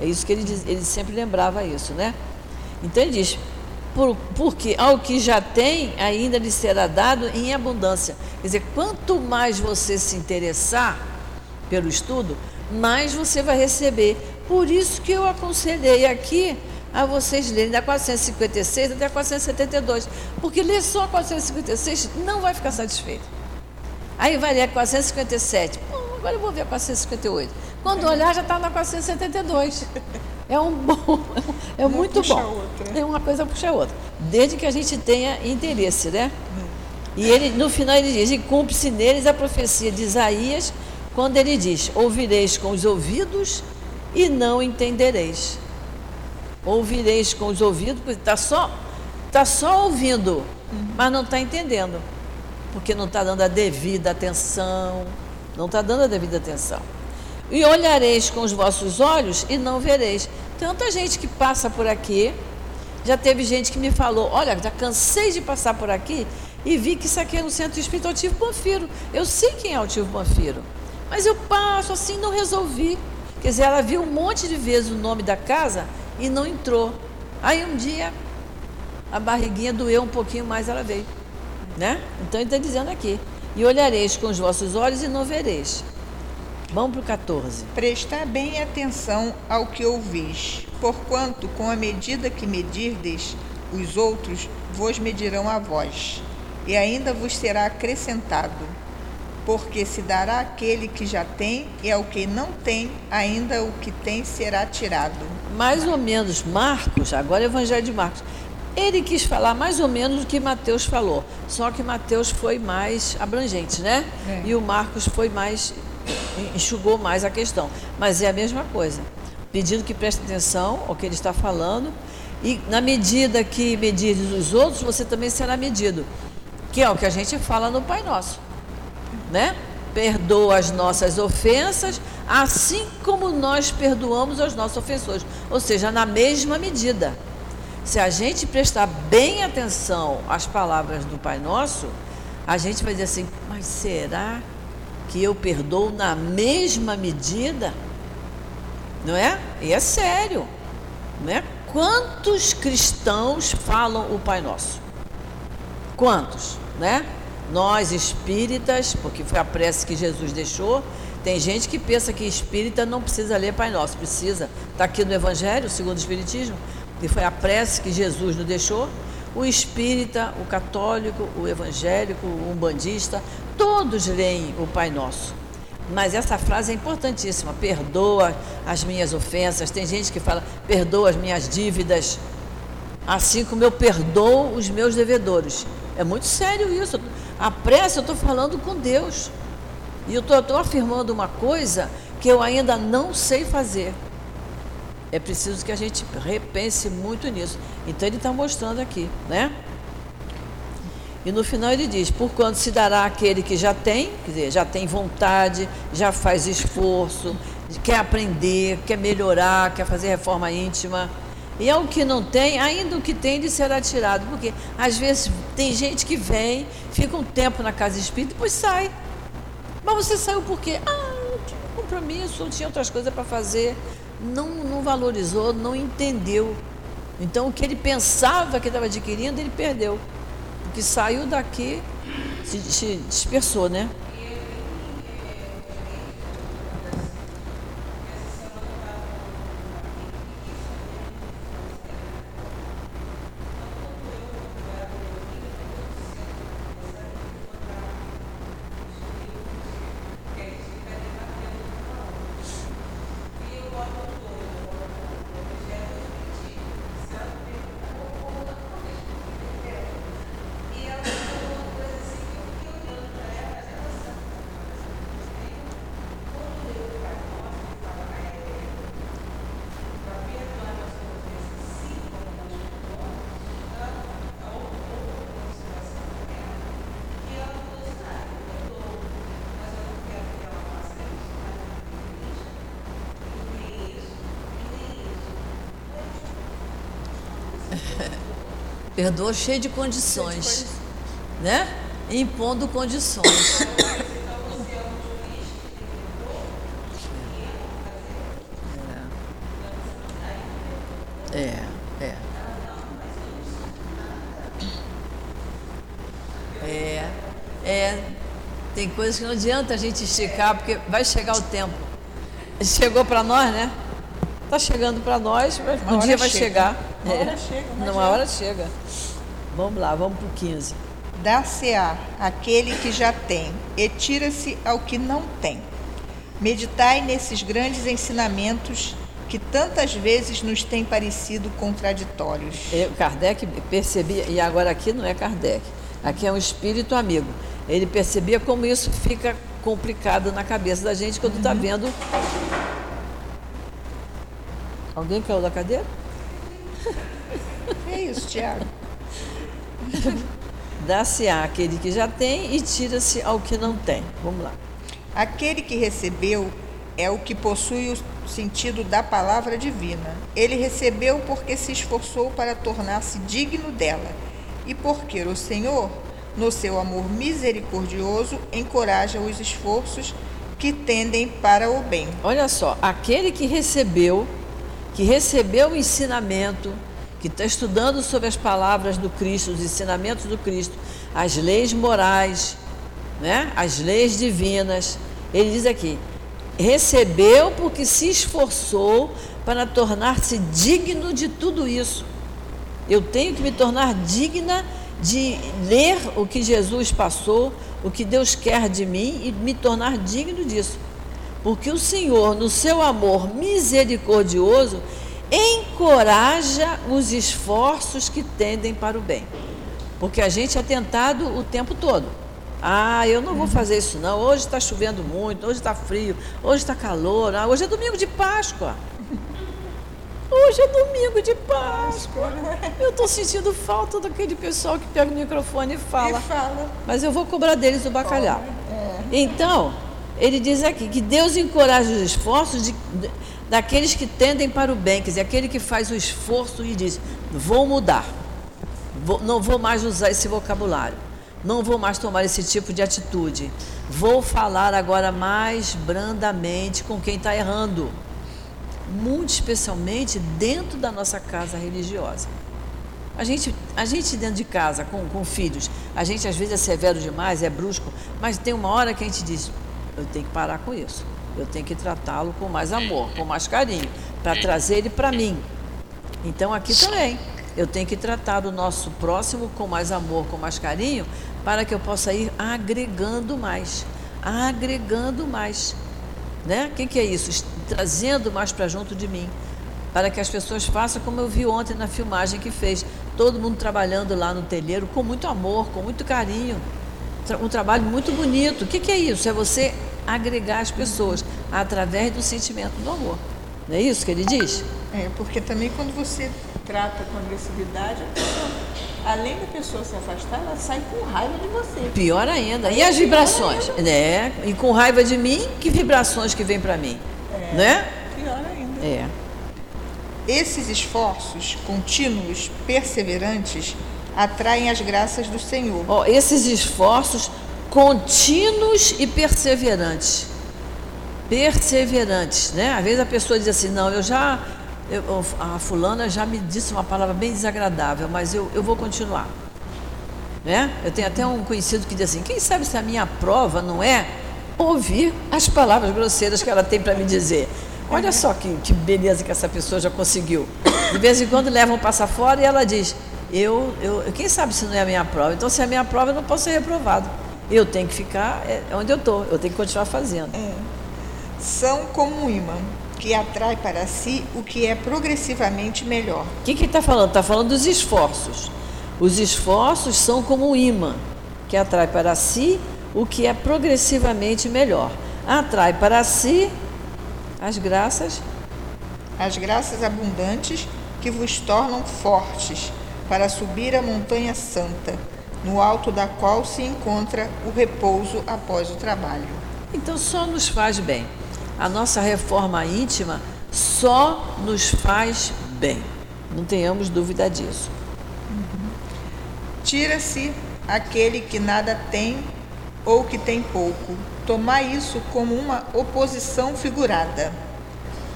É isso que ele, ele sempre lembrava isso, né? Então ele diz, por, porque ao que já tem, ainda lhe será dado em abundância. Quer dizer, quanto mais você se interessar pelo estudo, mais você vai receber. Por isso que eu aconselhei aqui a vocês lerem da 456 até a 472. Porque ler só a 456 não vai ficar satisfeito. Aí vai ler a 457. Pô, agora eu vou ver a 458. Quando olhar, já está na 472. É um bom, é Uma muito bom. outra. É uma coisa puxa a outra. Desde que a gente tenha interesse, né? E ele, no final ele diz, e cumpre-se neles a profecia de Isaías, quando ele diz, ouvireis com os ouvidos e não entendereis. Ouvireis com os ouvidos, porque está só, tá só ouvindo, mas não está entendendo. Porque não está dando a devida atenção. Não está dando a devida atenção. E olhareis com os vossos olhos e não vereis. Tanta gente que passa por aqui, já teve gente que me falou: Olha, já cansei de passar por aqui e vi que isso aqui é no centro espírita Tivo Panfiro. Eu sei quem é o Tivo Panfiro, mas eu passo assim, não resolvi. Quer dizer, ela viu um monte de vezes o nome da casa e não entrou. Aí um dia a barriguinha doeu um pouquinho mais, ela veio. Né? Então ele está dizendo aqui: E olhareis com os vossos olhos e não vereis. Vamos para o 14. Prestar bem atenção ao que ouvis, porquanto com a medida que medirdes, os outros vos medirão a vós, e ainda vos será acrescentado. Porque se dará àquele que já tem, e ao que não tem, ainda o que tem será tirado. mais ou menos Marcos, agora é o Evangelho de Marcos, ele quis falar mais ou menos o que Mateus falou, só que Mateus foi mais abrangente, né? É. E o Marcos foi mais, enxugou mais a questão. Mas é a mesma coisa, pedindo que preste atenção ao que ele está falando, e na medida que medires os outros, você também será medido, que é o que a gente fala no Pai Nosso né? Perdoa as nossas ofensas, assim como nós perdoamos aos nossos ofensores. Ou seja, na mesma medida. Se a gente prestar bem atenção às palavras do Pai Nosso, a gente vai dizer assim: mas será que eu perdoo na mesma medida? Não é? E é sério. Não é? Quantos cristãos falam o Pai Nosso? Quantos, né? Nós espíritas, porque foi a prece que Jesus deixou, tem gente que pensa que espírita não precisa ler Pai Nosso, precisa. Está aqui no Evangelho, segundo o Espiritismo, que foi a prece que Jesus nos deixou. O espírita, o católico, o evangélico, o umbandista, todos leem o Pai Nosso. Mas essa frase é importantíssima: perdoa as minhas ofensas. Tem gente que fala, perdoa as minhas dívidas assim como eu perdoo os meus devedores. É muito sério isso. A prece eu estou falando com Deus. E eu estou afirmando uma coisa que eu ainda não sei fazer. É preciso que a gente repense muito nisso. Então ele está mostrando aqui, né? E no final ele diz: por quanto se dará àquele que já tem, quer dizer, já tem vontade, já faz esforço, quer aprender, quer melhorar, quer fazer reforma íntima. E ao que não tem, ainda o que tem lhe será tirado. Porque às vezes tem gente que vem, fica um tempo na casa espírita e depois sai. Mas você saiu por quê? Ah, eu tinha um compromisso, tinha outras coisas para fazer. Não, não valorizou, não entendeu. Então o que ele pensava que estava adquirindo, ele perdeu. Porque saiu daqui, se, se dispersou, né? Perdoa cheio de condições, né? Impondo condições. É, é. É, é. Tem coisas que não adianta a gente esticar, porque vai chegar o tempo. Chegou para nós, né? Está chegando para nós, mas Uma um dia hora vai chega. chegar. Uma hora É. chega, mas Numa já- hora chega. Vamos lá, vamos para o 15. Dar-se-á aquele que já tem, e tira-se ao que não tem. Meditai nesses grandes ensinamentos que tantas vezes nos têm parecido contraditórios. Eu, Kardec percebia, e agora aqui não é Kardec, aqui é um espírito amigo. Ele percebia como isso fica complicado na cabeça da gente quando está vendo. Alguém caiu da cadeira? É isso, Tiago. [LAUGHS] Dá-se-á aquele que já tem e tira-se ao que não tem. Vamos lá. Aquele que recebeu é o que possui o sentido da palavra divina. Ele recebeu porque se esforçou para tornar-se digno dela e porque o Senhor, no seu amor misericordioso, encoraja os esforços que tendem para o bem. Olha só, aquele que recebeu, que recebeu o ensinamento, que está estudando sobre as palavras do Cristo, os ensinamentos do Cristo, as leis morais, né? as leis divinas. Ele diz aqui: recebeu porque se esforçou para tornar-se digno de tudo isso. Eu tenho que me tornar digna de ler o que Jesus passou, o que Deus quer de mim e me tornar digno disso. Porque o Senhor, no seu amor misericordioso, encoraja os esforços que tendem para o bem. Porque a gente é tentado o tempo todo. Ah, eu não vou fazer isso não. Hoje está chovendo muito, hoje está frio, hoje está calor. Ah, hoje é domingo de Páscoa. [LAUGHS] Hoje é domingo de Páscoa. Eu estou sentindo falta daquele pessoal que pega o microfone e fala. E fala. Mas eu vou cobrar deles o bacalhau. Então, ele diz aqui que Deus encoraja os esforços de- daqueles que tendem para o bem, quer dizer, aquele que faz o esforço e diz: vou mudar, Vou- não vou mais usar esse vocabulário, não vou mais tomar esse tipo de atitude, vou falar agora mais brandamente com quem está errando, muito especialmente dentro da nossa casa religiosa. A gente, a gente dentro de casa, com, com filhos, a gente às vezes é severo demais, é brusco, mas tem uma hora que a gente diz: eu tenho que parar com isso. Eu tenho que tratá-lo com mais amor, com mais carinho, para trazer ele para mim. Então aqui também, eu tenho que tratar o nosso próximo com mais amor, com mais carinho, para que eu possa ir agregando mais, agregando mais. Né? O que, que é isso? Trazendo mais para junto de mim, para que as pessoas façam como eu vi ontem na filmagem que fez. Todo mundo trabalhando lá no telheiro com muito amor, com muito carinho. Um trabalho muito bonito. O que, que é isso? É você agregar as pessoas através do sentimento do amor. Não é isso que ele diz? É, porque também quando você trata com agressividade, a pessoa, além da pessoa se afastar, ela sai com raiva de você. Pior ainda. E as vibrações? Né? E com raiva de mim, que vibrações que vem para mim? Né? Pior ainda. É. Esses esforços contínuos, perseverantes, atraem as graças do Senhor. Ó, esses esforços contínuos e perseverantes. Perseverantes, né? Às vezes a pessoa diz assim, não, eu já, eu- a fulana já me disse uma palavra bem desagradável, mas eu, eu vou continuar. Né? Eu tenho até um conhecido que diz assim, quem sabe se a minha prova não é ouvir as palavras grosseiras que ela tem para me dizer. Olha só que, que beleza que essa pessoa já conseguiu. De vez em quando levam passar fora e ela diz, eu, eu, quem sabe se não é a minha prova? Então, se é a minha prova, eu não posso ser reprovado. Eu tenho que ficar é, onde eu estou, eu tenho que continuar fazendo. São como um imã que atrai para si o que é progressivamente melhor. O que, que ele está falando? Está falando dos esforços. Os esforços são como um imã que atrai para si o que é progressivamente melhor. Atrai para si as graças As graças abundantes que vos tornam fortes para subir a montanha santa, no alto da qual se encontra o repouso após o trabalho. Então só nos faz bem. A nossa reforma íntima só nos faz bem. Não tenhamos dúvida disso. Tira-se aquele que nada tem ou que tem pouco. Tomai isso como uma oposição figurada.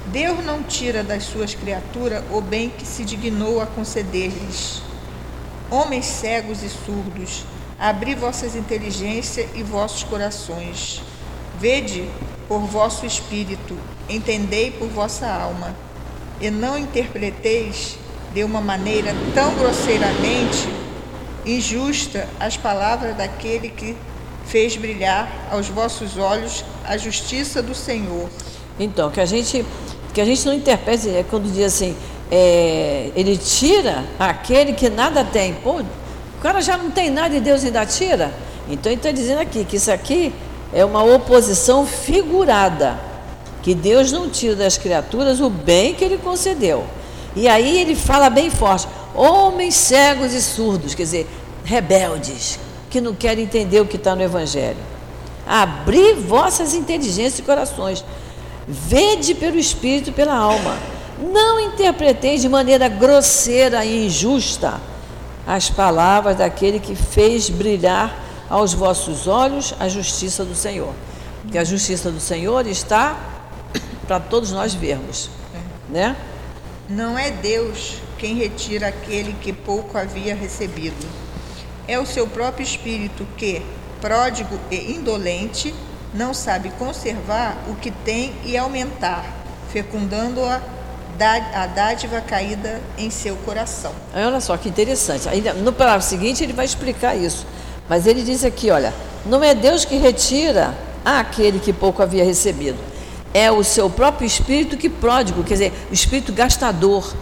Deus não tira das suas criaturas o bem que se dignou a conceder-lhes. Homens cegos e surdos, abri vossas inteligências e vossos corações. Vede por vosso espírito, entendei por vossa alma. e não interpreteis de uma maneira tão grosseiramente injusta as palavras daquele que fez brilhar aos vossos olhos a justiça do Senhor. Então, que a gente que a gente não interprete é quando diz assim, é, ele tira aquele que nada tem. Pô, o cara já não tem nada e Deus ainda tira. Então ele está dizendo aqui que isso aqui é uma oposição figurada, que Deus não tira das criaturas o bem que ele concedeu. E aí ele fala bem forte: homens cegos e surdos, quer dizer, rebeldes, que não querem entender o que está no Evangelho. Abri vossas inteligências e corações, vede pelo Espírito e pela alma. Não interpreteis de maneira grosseira e injusta as palavras daquele que fez brilhar aos vossos olhos a justiça do Senhor. Que a justiça do Senhor está [COUGHS] para todos nós vermos, né? Não é Deus quem retira aquele que pouco havia recebido. É o seu próprio espírito que, pródigo e indolente, não sabe conservar o que tem e aumentar, fecundando-a a dádiva caída em seu coração. Olha só que interessante. Ainda no parágrafo seguinte ele vai explicar isso. Mas ele diz aqui, olha, não é Deus que retira aquele que pouco havia recebido é o seu próprio espírito que pródigo, quer dizer, o espírito gastador.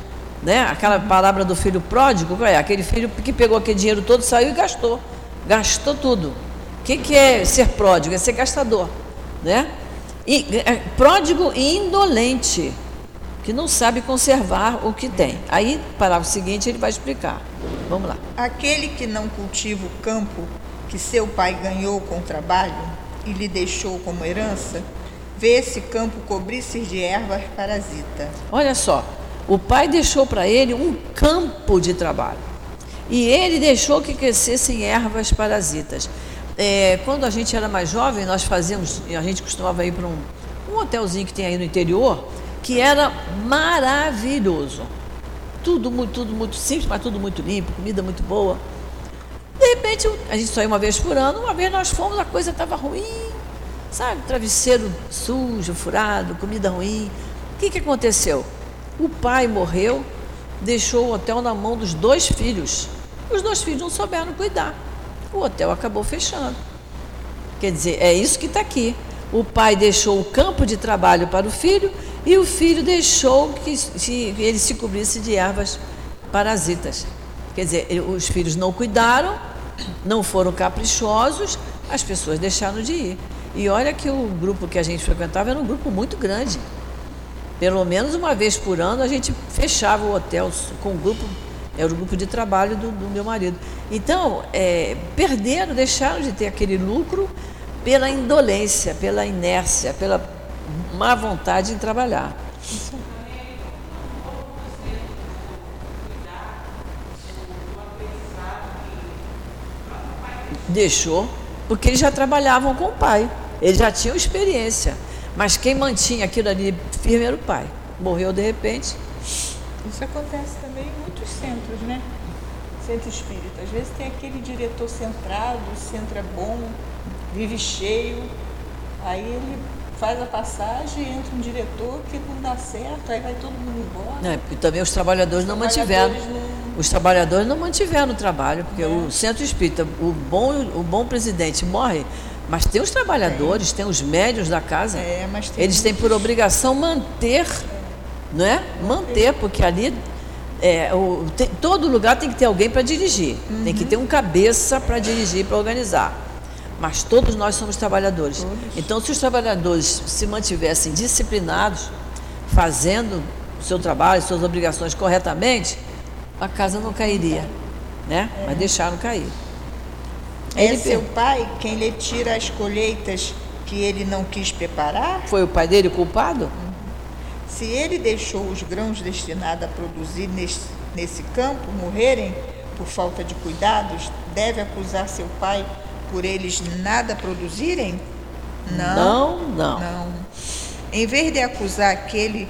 Né? Aquela palavra do filho pródigo, é? Aquele filho que pegou aquele dinheiro todo, saiu e gastou. Gastou tudo. O que, que é ser pródigo? É ser gastador. Né? E, é, pródigo e indolente, que não sabe conservar o que tem. Aí, parágrafo seguinte, ele vai explicar. Vamos lá. Aquele que não cultiva o campo que seu pai ganhou com trabalho e lhe deixou como herança, vê esse campo cobrir-se de ervas parasitas. Olha só, o pai deixou para ele um campo de trabalho. E ele deixou que crescessem ervas parasitas. É, quando a gente era mais jovem, nós fazíamos, a gente costumava ir para um, um hotelzinho que tem aí no interior, que era maravilhoso. Tudo, muito, tudo muito simples, mas tudo muito limpo, comida muito boa. De repente, a gente só ia uma vez por ano, uma vez nós fomos, a coisa estava ruim, Sabe, travesseiro sujo, furado, comida ruim. O que, que aconteceu? O pai morreu, deixou o hotel na mão dos dois filhos. Os dois filhos não souberam cuidar. O hotel acabou fechando. Quer dizer, é isso que está aqui. O pai deixou o campo de trabalho para o filho e o filho deixou que ele se cobrisse de ervas parasitas. Quer dizer, os filhos não cuidaram, não foram caprichosos, as pessoas deixaram de ir. E olha que o grupo que a gente frequentava era um grupo muito grande. Pelo menos uma vez por ano a gente fechava o hotel com o grupo, era o grupo de trabalho do, do meu marido. Então, é, perderam, deixaram de ter aquele lucro pela indolência, pela inércia, pela má vontade em trabalhar. Deixou, porque eles já trabalhavam com o pai. Eles já tinham experiência. Mas quem mantinha aquilo ali firme era o pai. Morreu de repente. Isso acontece também em muitos centros, né? Centro espírita. Às vezes tem aquele diretor centrado, o centro é bom, vive cheio. Aí ele faz a passagem, entra um diretor que não dá certo, aí vai todo mundo embora. É, porque também os trabalhadores os não trabalhadores mantiveram. Não... Os trabalhadores não mantiveram o trabalho, porque é. o centro espírita, o bom, o bom presidente morre, mas tem os trabalhadores, tem, tem os médios da casa. É, mas tem Eles têm por obrigação manter, não é? Manter, porque ali é, o, tem, todo lugar tem que ter alguém para dirigir. Uhum. Tem que ter um cabeça para dirigir, para organizar. Mas todos nós somos trabalhadores. Todos. Então, se os trabalhadores se mantivessem disciplinados, fazendo o seu trabalho, suas obrigações corretamente, a casa não cairia, né? É. Mas deixaram cair. É seu pai quem lhe tira as colheitas que ele não quis preparar? Foi o pai dele o culpado? Se ele deixou os grãos destinados a produzir nesse, nesse campo morrerem por falta de cuidados, deve acusar seu pai por eles nada produzirem? Não, não. Não. não. Em vez de acusar aquele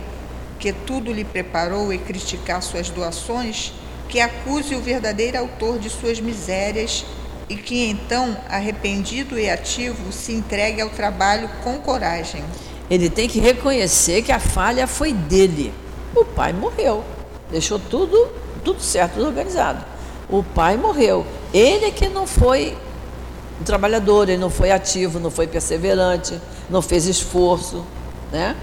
que tudo lhe preparou e criticar suas doações, que acuse o verdadeiro autor de suas misérias e que então, arrependido e ativo, se entregue ao trabalho com coragem. Ele tem que reconhecer que a falha foi dele. O pai morreu, deixou tudo, tudo certo, tudo organizado. O pai morreu. Ele é que não foi um trabalhador, ele não foi ativo, não foi perseverante, não fez esforço, né?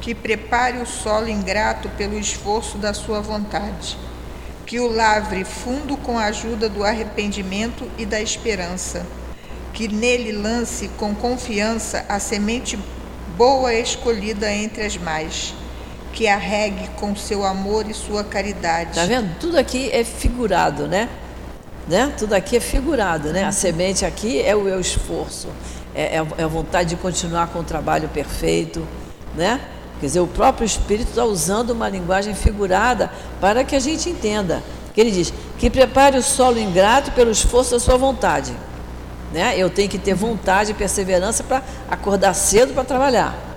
Que prepare o solo ingrato pelo esforço da sua vontade, que o lavre fundo com a ajuda do arrependimento e da esperança, que nele lance com confiança a semente boa escolhida entre as mais que a regue com seu amor e sua caridade. Tá vendo? Tudo aqui é figurado, né? Né? Tudo aqui é figurado, né? A semente aqui é o eu esforço, é, é, é a vontade de continuar com o trabalho perfeito, né? Quer dizer, o próprio Espírito está usando uma linguagem figurada para que a gente entenda. Que ele diz que prepare o solo ingrato pelo esforço da sua vontade. Né? Eu tenho que ter vontade e perseverança para acordar cedo para trabalhar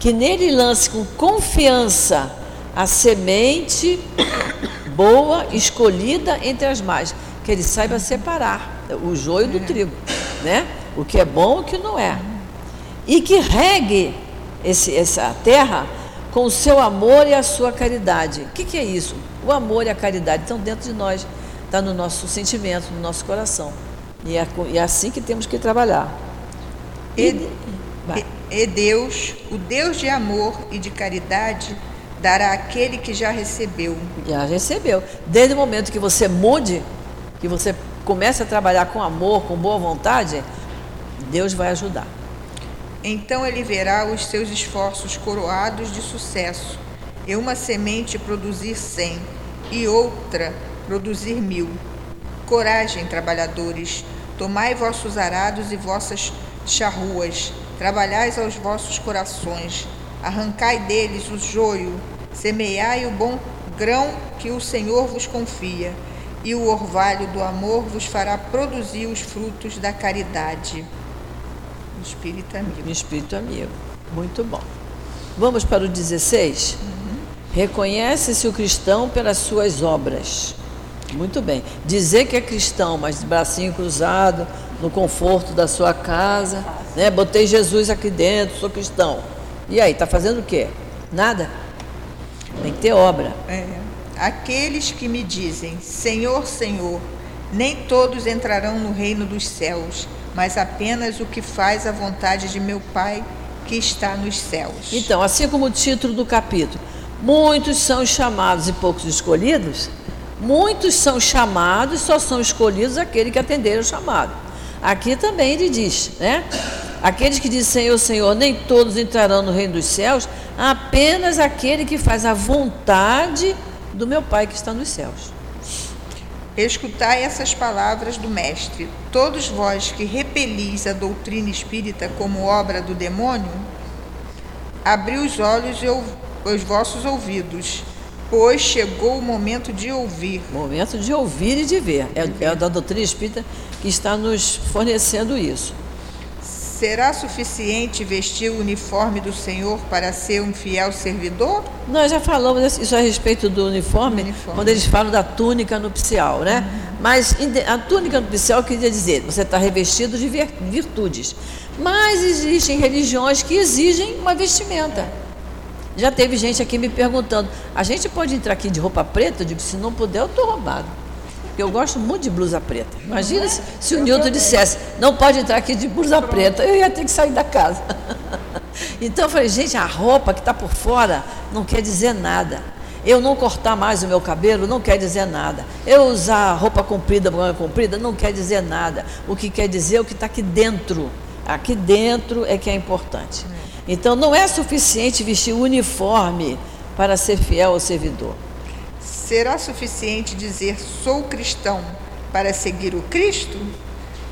que nele lance com confiança a semente boa, escolhida entre as mais, que ele saiba separar o joio do trigo, né? O que é bom e o que não é. E que regue esse, essa terra com o seu amor e a sua caridade. O que, que é isso? O amor e a caridade estão dentro de nós, está no nosso sentimento, no nosso coração. E é, e é assim que temos que trabalhar. E, e, e Deus, o Deus de amor e de caridade, dará àquele que já recebeu. Já recebeu. Desde o momento que você mude, que você comece a trabalhar com amor, com boa vontade, Deus vai ajudar. Então ele verá os seus esforços coroados de sucesso, e uma semente produzir cem, e outra produzir mil. Coragem, trabalhadores, tomai vossos arados e vossas charruas, trabalhais aos vossos corações, arrancai deles o joio, semeai o bom grão que o Senhor vos confia, e o orvalho do amor vos fará produzir os frutos da caridade. Espírito amigo. Espírito amigo. Muito bom. Vamos para o 16? Uhum. Reconhece-se o cristão pelas suas obras. Muito bem. Dizer que é cristão, mas de bracinho cruzado, no conforto da sua casa, né? Botei Jesus aqui dentro, sou cristão. E aí, está fazendo o quê? Nada? Tem que ter obra. É. Aqueles que me dizem, Senhor, Senhor, nem todos entrarão no reino dos céus, mas apenas o que faz a vontade de meu Pai que está nos céus. Então, assim como o título do capítulo, muitos são chamados e poucos escolhidos, muitos são chamados e só são escolhidos aqueles que atenderam o chamado. Aqui também ele diz, né? Aqueles que dizem Senhor, Senhor, nem todos entrarão no reino dos céus, apenas aquele que faz a vontade do meu Pai que está nos céus. Escutai essas palavras do Mestre. Todos vós que repelis a doutrina espírita como obra do demônio, abri os olhos e os vossos ouvidos, pois chegou o momento de ouvir. Momento de ouvir e de ver. É, é da doutrina espírita que está nos fornecendo isso. Será suficiente vestir o uniforme do Senhor para ser um fiel servidor? Nós já falamos isso a respeito do uniforme, uniforme. quando eles falam da túnica nupcial, né? Uhum. Mas a túnica nupcial queria dizer, você está revestido de virtudes. Mas existem religiões que exigem uma vestimenta. Já teve gente aqui me perguntando: a gente pode entrar aqui de roupa preta? Eu digo: se não puder, eu estou roubado. Porque eu gosto muito de blusa preta. Imagina se, se o Nilton dissesse: não pode entrar aqui de blusa preta, eu ia ter que sair da casa. [LAUGHS] então eu falei: gente, a roupa que está por fora não quer dizer nada. Eu não cortar mais o meu cabelo não quer dizer nada. Eu usar roupa comprida, manga comprida, não quer dizer nada. O que quer dizer é o que está aqui dentro. Aqui dentro é que é importante. Então não é suficiente vestir uniforme para ser fiel ao servidor. Será suficiente dizer sou cristão para seguir o Cristo?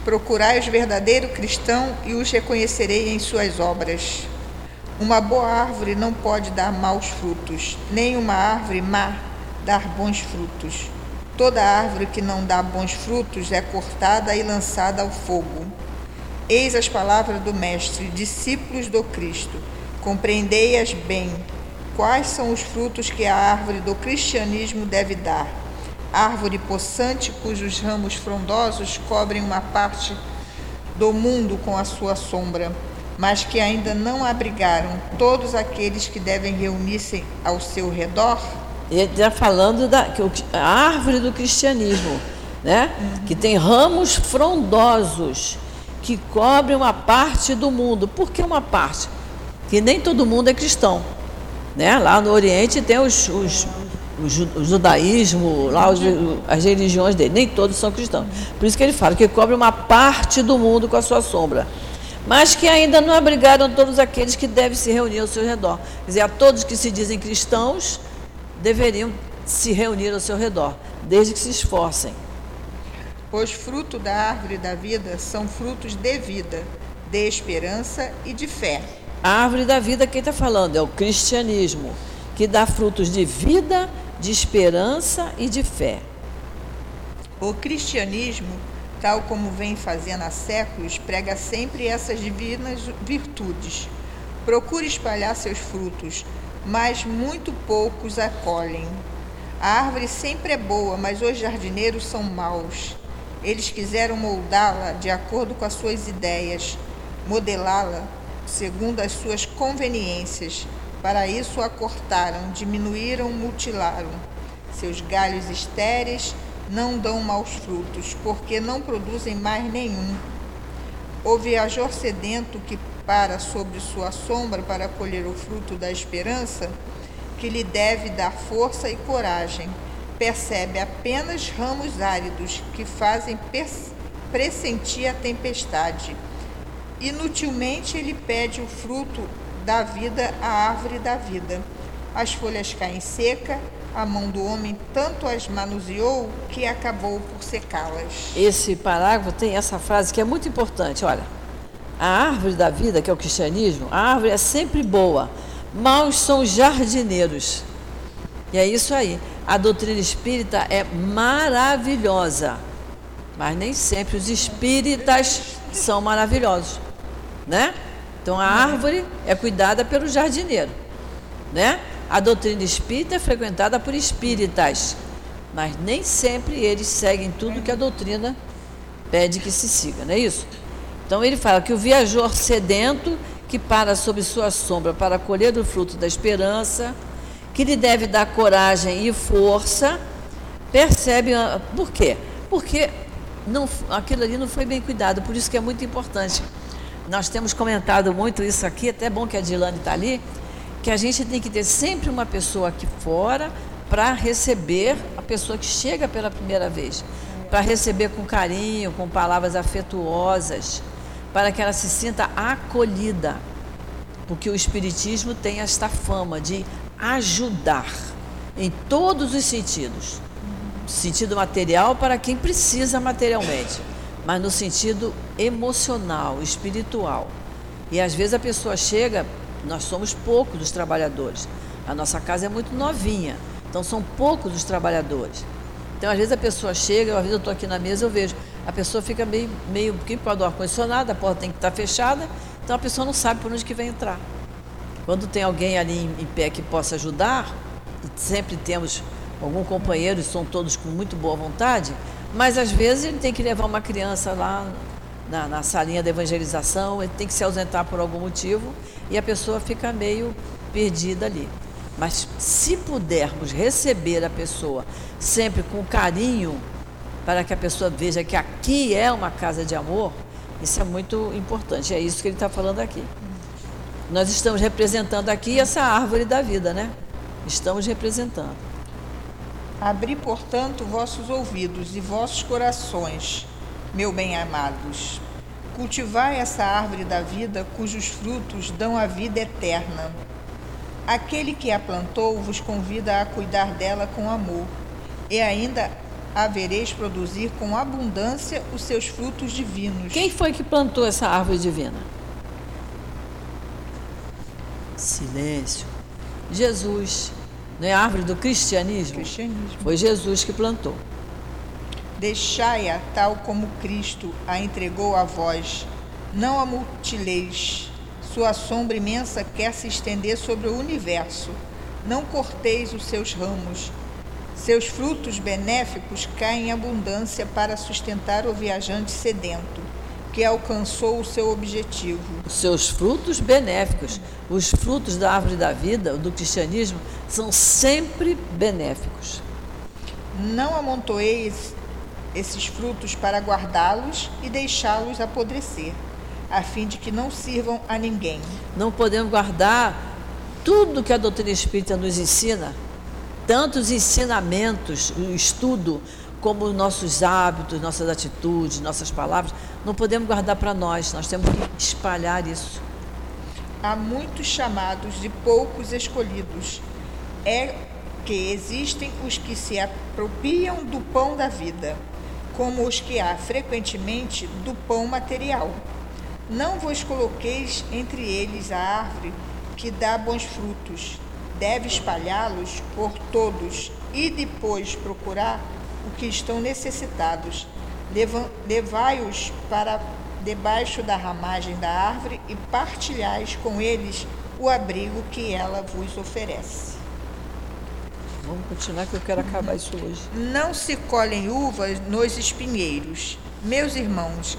Procurai os verdadeiros cristãos e os reconhecerei em suas obras. Uma boa árvore não pode dar maus frutos, nem uma árvore má dar bons frutos. Toda árvore que não dá bons frutos é cortada e lançada ao fogo. Eis as palavras do Mestre, discípulos do Cristo. Compreendei-as bem. Quais são os frutos que a árvore do cristianismo deve dar? Árvore possante, cujos ramos frondosos cobrem uma parte do mundo com a sua sombra. mas que ainda não abrigaram todos aqueles que devem reunir-se ao seu redor? Ele está falando da que, a árvore do cristianismo, né? Uhum. que tem ramos frondosos que cobrem uma parte do mundo. Por que uma parte? Que nem todo mundo é cristão. Né? Lá no Oriente tem os, os, o judaísmo, lá os, as religiões dele, nem todos são cristãos. Por isso que ele fala que cobre uma parte do mundo com a sua sombra mas que ainda não abrigaram todos aqueles que devem se reunir ao seu redor. Quer dizer, a todos que se dizem cristãos deveriam se reunir ao seu redor, desde que se esforcem. Os frutos da árvore da vida são frutos de vida, de esperança e de fé. A árvore da vida, quem está falando? É o cristianismo, que dá frutos de vida, de esperança e de fé. O cristianismo tal como vem fazendo há séculos, prega sempre essas divinas virtudes. Procura espalhar seus frutos, mas muito poucos acolhem. A árvore sempre é boa, mas os jardineiros são maus. Eles quiseram moldá-la de acordo com as suas ideias, modelá-la segundo as suas conveniências. Para isso a cortaram, diminuíram, mutilaram. Seus galhos estéreis não dão maus frutos, porque não produzem mais nenhum. O viajor sedento que para sobre sua sombra para colher o fruto da esperança, que lhe deve dar força e coragem, percebe apenas ramos áridos que fazem pressentir a tempestade. Inutilmente ele pede o fruto da vida à árvore da vida. As folhas caem seca a mão do homem tanto as manuseou que acabou por secá-las. Esse parágrafo tem essa frase que é muito importante. Olha, a árvore da vida, que é o cristianismo, a árvore é sempre boa, maus são os jardineiros. E é isso aí. A doutrina espírita é maravilhosa, mas nem sempre os espíritas são maravilhosos, né? Então a árvore é cuidada pelo jardineiro, né? A doutrina espírita é frequentada por espíritas, mas nem sempre eles seguem tudo que a doutrina pede que se siga, não é isso? Então ele fala que o viajor sedento que para sob sua sombra para colher o fruto da esperança, que lhe deve dar coragem e força, percebe por quê? Porque não, aquilo ali não foi bem cuidado, por isso que é muito importante. Nós temos comentado muito isso aqui, até bom que a Dilane está ali, que a gente tem que ter sempre uma pessoa aqui fora para receber a pessoa que chega pela primeira vez, para receber com carinho, com palavras afetuosas, para que ela se sinta acolhida. Porque o Espiritismo tem esta fama de ajudar em todos os sentidos. Sentido material para quem precisa materialmente, mas no sentido emocional, espiritual. E às vezes a pessoa chega nós somos poucos dos trabalhadores. A nossa casa é muito novinha, então são poucos os trabalhadores. Então, às vezes a pessoa chega, às vezes eu estou aqui na mesa, eu vejo, a pessoa fica meio, meio por causa do ar-condicionado, a porta tem que estar fechada, então a pessoa não sabe por onde que vai entrar. Quando tem alguém ali em, em pé que possa ajudar, e sempre temos algum companheiro, e são todos com muito boa vontade, mas às vezes ele tem que levar uma criança lá na, na salinha da evangelização, ele tem que se ausentar por algum motivo, e a pessoa fica meio perdida ali. Mas se pudermos receber a pessoa sempre com carinho, para que a pessoa veja que aqui é uma casa de amor, isso é muito importante. É isso que ele está falando aqui. Nós estamos representando aqui essa árvore da vida, né? Estamos representando. Abri, portanto, vossos ouvidos e vossos corações, meu bem-amados, Cultivai essa árvore da vida, cujos frutos dão a vida eterna. Aquele que a plantou vos convida a cuidar dela com amor, e ainda havereis produzir com abundância os seus frutos divinos. Quem foi que plantou essa árvore divina? Silêncio. Jesus. Não é a árvore do cristianismo? cristianismo? Foi Jesus que plantou. Deixai-a tal como Cristo a entregou a vós. Não a mutileis. Sua sombra imensa quer se estender sobre o universo. Não corteis os seus ramos. Seus frutos benéficos caem em abundância para sustentar o viajante sedento, que alcançou o seu objetivo. Os seus frutos benéficos. Os frutos da árvore da vida, do cristianismo, são sempre benéficos. Não amontoeis esses frutos para guardá-los e deixá-los apodrecer, a fim de que não sirvam a ninguém. Não podemos guardar tudo que a doutrina espírita nos ensina, tanto os ensinamentos, o estudo, como os nossos hábitos, nossas atitudes, nossas palavras, não podemos guardar para nós, nós temos que espalhar isso. Há muitos chamados e poucos escolhidos. É que existem os que se apropriam do pão da vida, como os que há frequentemente do pão material. Não vos coloqueis entre eles a árvore que dá bons frutos. Deve espalhá-los por todos e depois procurar o que estão necessitados. Levai-os para debaixo da ramagem da árvore e partilhais com eles o abrigo que ela vos oferece. Vamos continuar que eu quero acabar isso hoje. Não se colhem uvas nos espinheiros. Meus irmãos,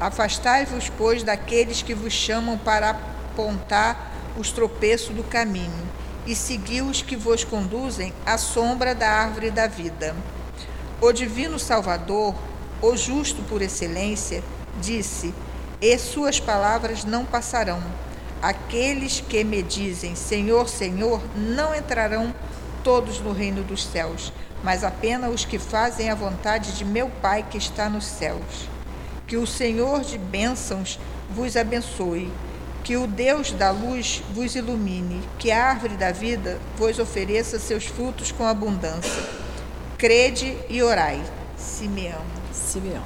afastai-vos, pois, daqueles que vos chamam para apontar os tropeços do caminho, e segui os que vos conduzem à sombra da árvore da vida. O Divino Salvador, o justo por excelência, disse: E suas palavras não passarão. Aqueles que me dizem Senhor, Senhor, não entrarão todos no reino dos céus, mas apenas os que fazem a vontade de meu Pai que está nos céus. Que o Senhor de bênçãos vos abençoe, que o Deus da luz vos ilumine, que a árvore da vida vos ofereça seus frutos com abundância crede e orai. Simeão. Simeão.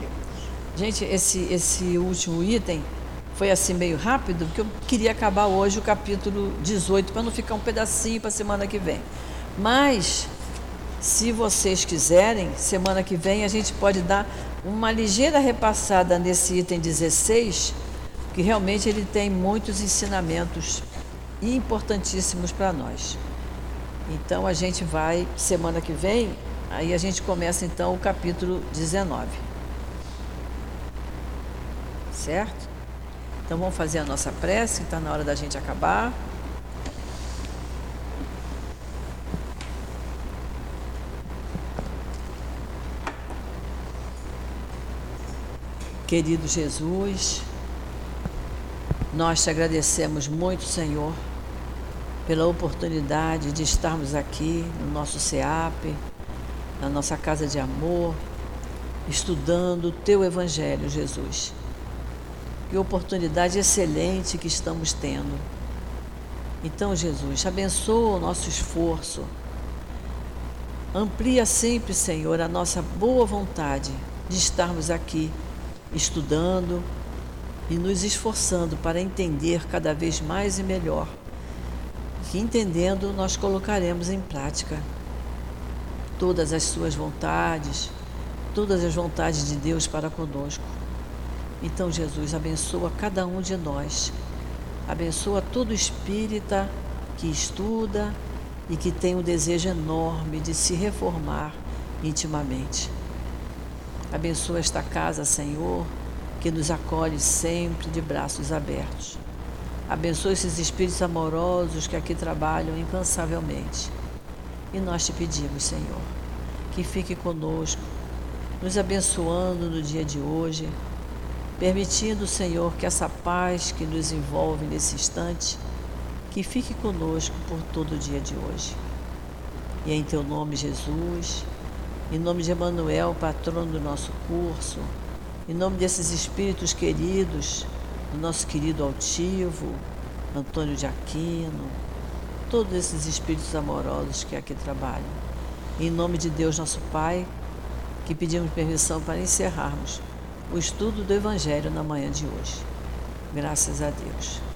Gente, esse, esse último item foi assim meio rápido, porque eu queria acabar hoje o capítulo 18, para não ficar um pedacinho para a semana que vem. Mas, se vocês quiserem, semana que vem a gente pode dar uma ligeira repassada nesse item 16, que realmente ele tem muitos ensinamentos importantíssimos para nós. Então a gente vai, semana que vem, Aí a gente começa então o capítulo 19. Certo? Então vamos fazer a nossa prece, está na hora da gente acabar. Querido Jesus, nós te agradecemos muito, Senhor, pela oportunidade de estarmos aqui no nosso SEAP, na nossa casa de amor, estudando o teu Evangelho, Jesus. Que oportunidade excelente que estamos tendo. Então, Jesus, abençoa o nosso esforço. Amplia sempre, Senhor, a nossa boa vontade de estarmos aqui estudando e nos esforçando para entender cada vez mais e melhor. Que entendendo, nós colocaremos em prática todas as suas vontades, todas as vontades de Deus para conosco. Então, Jesus, abençoa cada um de nós. Abençoa todo espírita que estuda e que tem um desejo enorme de se reformar intimamente. Abençoa esta casa, Senhor, que nos acolhe sempre de braços abertos. Abençoa esses espíritos amorosos que aqui trabalham incansavelmente. E nós te pedimos, Senhor, que fique conosco, nos abençoando no dia de hoje, permitindo, Senhor, que essa paz que nos envolve nesse instante, que fique conosco por todo o dia de hoje. E é em teu nome, Jesus, em nome de Emanuel, patrono do nosso curso, em nome desses espíritos queridos, do nosso querido altivo, Antônio de Aquino, todos esses espíritos amorosos que aqui trabalham. Em nome de Deus, nosso Pai, que pedimos permissão para encerrarmos o estudo do Evangelho na manhã de hoje. Graças a Deus.